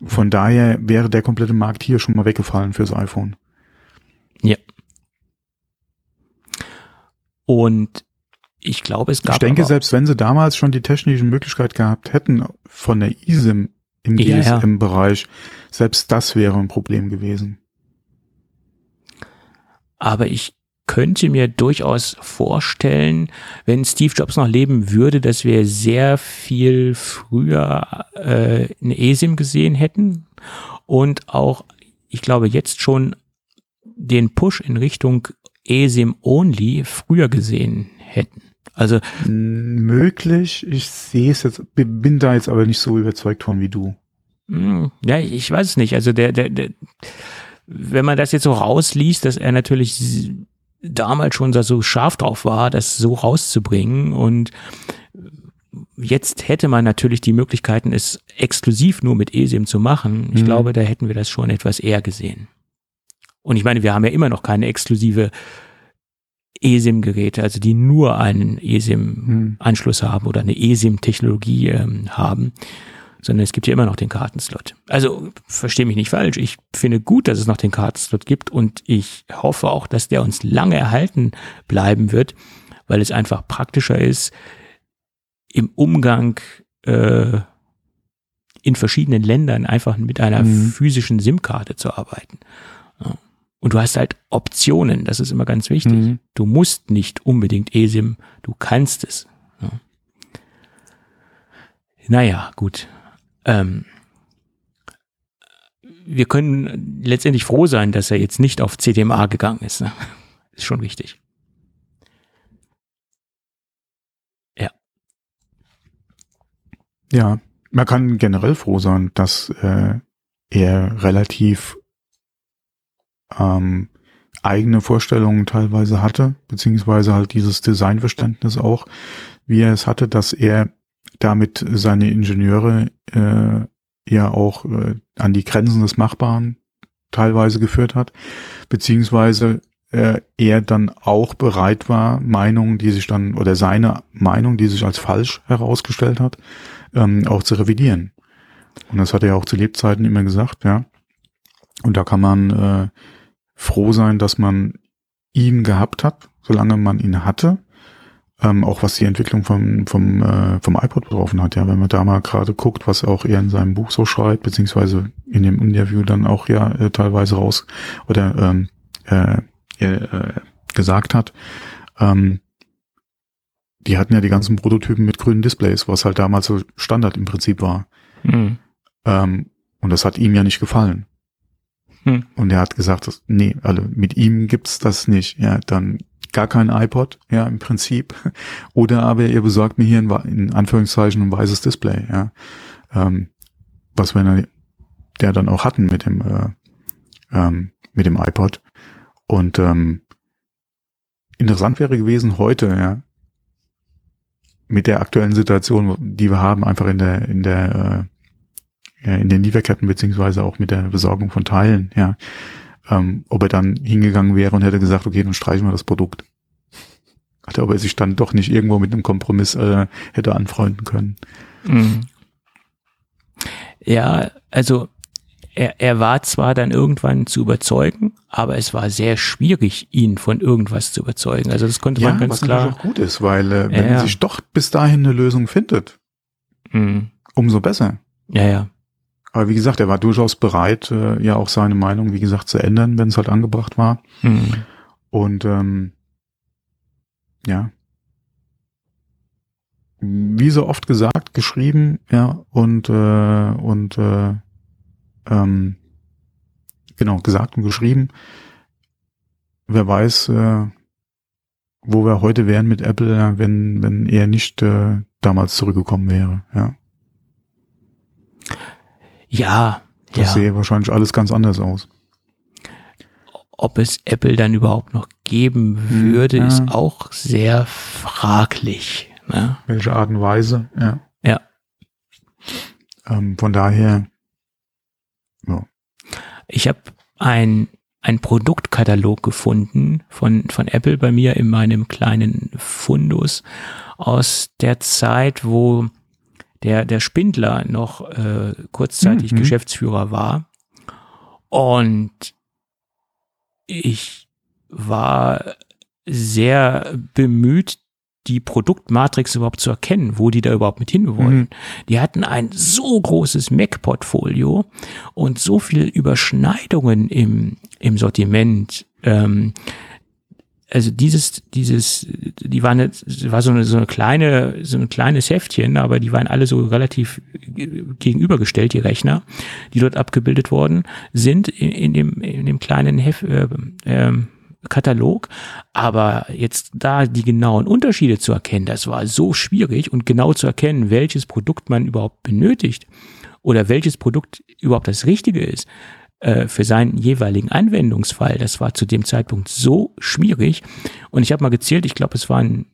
Von daher wäre der komplette Markt hier schon mal weggefallen fürs iPhone. Ja. Und ich glaube, es gab. Ich denke, selbst wenn sie damals schon die technische Möglichkeit gehabt hätten, von der ISIM im Ja, ja. GSM-Bereich, selbst das wäre ein Problem gewesen. Aber ich könnte mir durchaus vorstellen, wenn Steve Jobs noch leben würde, dass wir sehr viel früher äh, eine ESIM gesehen hätten und auch, ich glaube, jetzt schon den Push in Richtung ESIM Only früher gesehen hätten. Also Möglich, ich sehe es jetzt, bin da jetzt aber nicht so überzeugt von wie du. Hm, Ja, ich weiß es nicht. Also der, der, der, wenn man das jetzt so rausliest, dass er natürlich damals schon so scharf drauf war, das so rauszubringen und jetzt hätte man natürlich die Möglichkeiten, es exklusiv nur mit ESIM zu machen. Ich Mhm. glaube, da hätten wir das schon etwas eher gesehen. Und ich meine, wir haben ja immer noch keine exklusive ESIM-Geräte, also die nur einen ESIM-Anschluss haben oder eine ESIM-Technologie ähm, haben, sondern es gibt ja immer noch den Kartenslot. Also verstehe mich nicht falsch, ich finde gut, dass es noch den Kartenslot gibt und ich hoffe auch, dass der uns lange erhalten bleiben wird, weil es einfach praktischer ist, im Umgang äh, in verschiedenen Ländern einfach mit einer Mhm. physischen SIM-Karte zu arbeiten. Ja. Und du hast halt Optionen, das ist immer ganz wichtig. Mhm. Du musst nicht unbedingt eSIM, du kannst es. Ja. Naja, gut. Ähm, wir können letztendlich froh sein, dass er jetzt nicht auf CDMA gegangen ist. Ne? Ist schon wichtig. Ja, man kann generell froh sein, dass äh, er relativ ähm, eigene Vorstellungen teilweise hatte, beziehungsweise halt dieses Designverständnis auch, wie er es hatte, dass er damit seine Ingenieure äh, ja auch äh, an die Grenzen des Machbaren teilweise geführt hat, beziehungsweise äh, er dann auch bereit war, Meinungen, die sich dann, oder seine Meinung, die sich als falsch herausgestellt hat, ähm, auch zu revidieren. Und das hat er auch zu Lebzeiten immer gesagt, ja. Und da kann man äh, froh sein, dass man ihn gehabt hat, solange man ihn hatte. Ähm, auch was die Entwicklung vom, vom, äh, vom iPod betroffen hat, ja, wenn man da mal gerade guckt, was auch er in seinem Buch so schreibt, beziehungsweise in dem Interview dann auch ja äh, teilweise raus oder ähm, äh, äh, gesagt hat, ähm, die hatten ja die ganzen Prototypen mit grünen Displays, was halt damals so Standard im Prinzip war. Hm. Ähm, und das hat ihm ja nicht gefallen. Hm. Und er hat gesagt, dass, nee, also mit ihm gibt's das nicht. Ja, dann gar kein iPod, ja, im Prinzip. Oder aber ihr besorgt mir hier wa- in Anführungszeichen ein weißes Display, ja. Ähm, was wir dann- der dann auch hatten mit dem, äh, ähm, mit dem iPod. Und ähm, interessant wäre gewesen heute, ja, mit der aktuellen Situation, die wir haben, einfach in der, in der, äh, in den Lieferketten beziehungsweise auch mit der Besorgung von Teilen, ja, ähm, ob er dann hingegangen wäre und hätte gesagt, okay, dann streichen wir das Produkt. Oder ob er sich dann doch nicht irgendwo mit einem Kompromiss äh, hätte anfreunden können. Mhm. Ja, also er, er war zwar dann irgendwann zu überzeugen, aber es war sehr schwierig, ihn von irgendwas zu überzeugen. Also das konnte man ganz was klar. auch gut ist, weil äh, wenn Ja. sich doch bis dahin eine Lösung findet, Mhm. umso besser. Ja, ja. Aber wie gesagt, er war durchaus bereit, äh, ja auch seine Meinung, wie gesagt, zu ändern, wenn es halt angebracht war. Mhm. Und ähm, ja, wie so oft gesagt, geschrieben, ja, und äh, und äh, ähm, genau, gesagt und geschrieben. Wer weiß, äh, wo wir heute wären mit Apple, wenn, wenn er nicht äh, damals zurückgekommen wäre. Ja, Ja, das ja. sähe wahrscheinlich alles ganz anders aus. Ob es Apple dann überhaupt noch geben Hm, würde, ja. ist auch sehr fraglich. Ne? Welche Art und Weise, ja. Ja. Ähm, von daher, ja. Ich habe ein, ein Produktkatalog gefunden von, von Apple bei mir in meinem kleinen Fundus aus der Zeit, wo der, der Spindler noch äh, kurzzeitig Mhm. Geschäftsführer war. Und ich war sehr bemüht, die Produktmatrix überhaupt zu erkennen, wo die da überhaupt mit hinwollen. Mhm. Die hatten ein so großes Mac-Portfolio und so viel Überschneidungen im, im Sortiment. Ähm, also dieses, dieses, die waren jetzt, war so eine, so eine kleine, so ein kleines Heftchen, aber die waren alle so relativ gegenübergestellt, die Rechner, die dort abgebildet worden sind in, in dem, in dem kleinen Heft, äh, äh, Katalog. Aber jetzt da die genauen Unterschiede zu erkennen, das war so schwierig und genau zu erkennen, welches Produkt man überhaupt benötigt oder welches Produkt überhaupt das Richtige ist äh, für seinen jeweiligen Anwendungsfall. Das war zu dem Zeitpunkt so schwierig. Und ich habe mal gezählt, ich glaube, es waren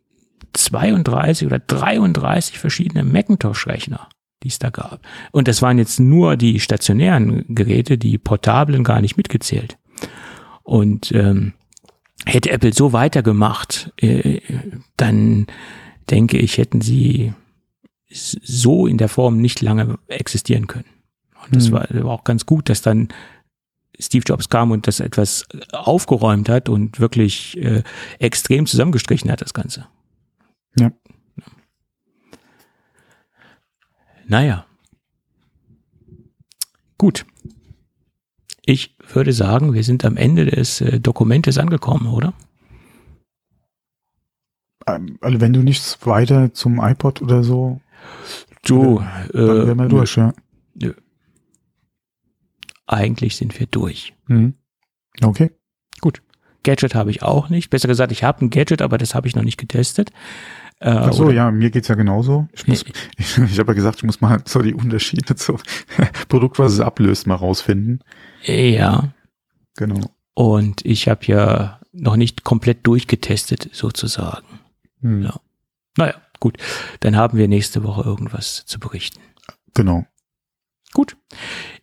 32 oder 33 verschiedene Macintosh-Rechner die es da gab. Und das waren jetzt nur die stationären Geräte, die portablen gar nicht mitgezählt. Und ähm, hätte Apple so weitergemacht, äh, dann denke ich, hätten sie so in der Form nicht lange existieren können. Und das mhm. war, war auch ganz gut, dass dann Steve Jobs kam und das etwas aufgeräumt hat und wirklich äh, extrem zusammengestrichen hat, das Ganze. Ja. Naja. Gut. Ich würde sagen, wir sind am Ende des äh, Dokumentes angekommen, oder? Ähm, also wenn du nichts weiter zum iPod oder so. Du, dann, dann wären wir äh, durch, ja. Eigentlich sind wir durch. Mhm. Okay. Gut. Gadget habe ich auch nicht. Besser gesagt, ich habe ein Gadget, aber das habe ich noch nicht getestet. Äh, Ach so, ja, mir geht's ja genauso. Ich, muss, ich, ich habe ja gesagt, ich muss mal so die Unterschiede zu Produkt, was es ablöst, mal rausfinden. Ja. Genau. Und ich habe ja noch nicht komplett durchgetestet, sozusagen. Hm. Ja. Naja, gut. Dann haben wir nächste Woche irgendwas zu berichten. Genau. Gut.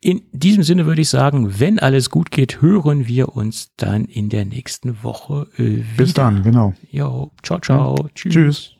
In diesem Sinne würde ich sagen, wenn alles gut geht, hören wir uns dann in der nächsten Woche äh, wieder. Bis dann, genau. Jo, ciao, ciao. Ja. Tschüss. Tschüss.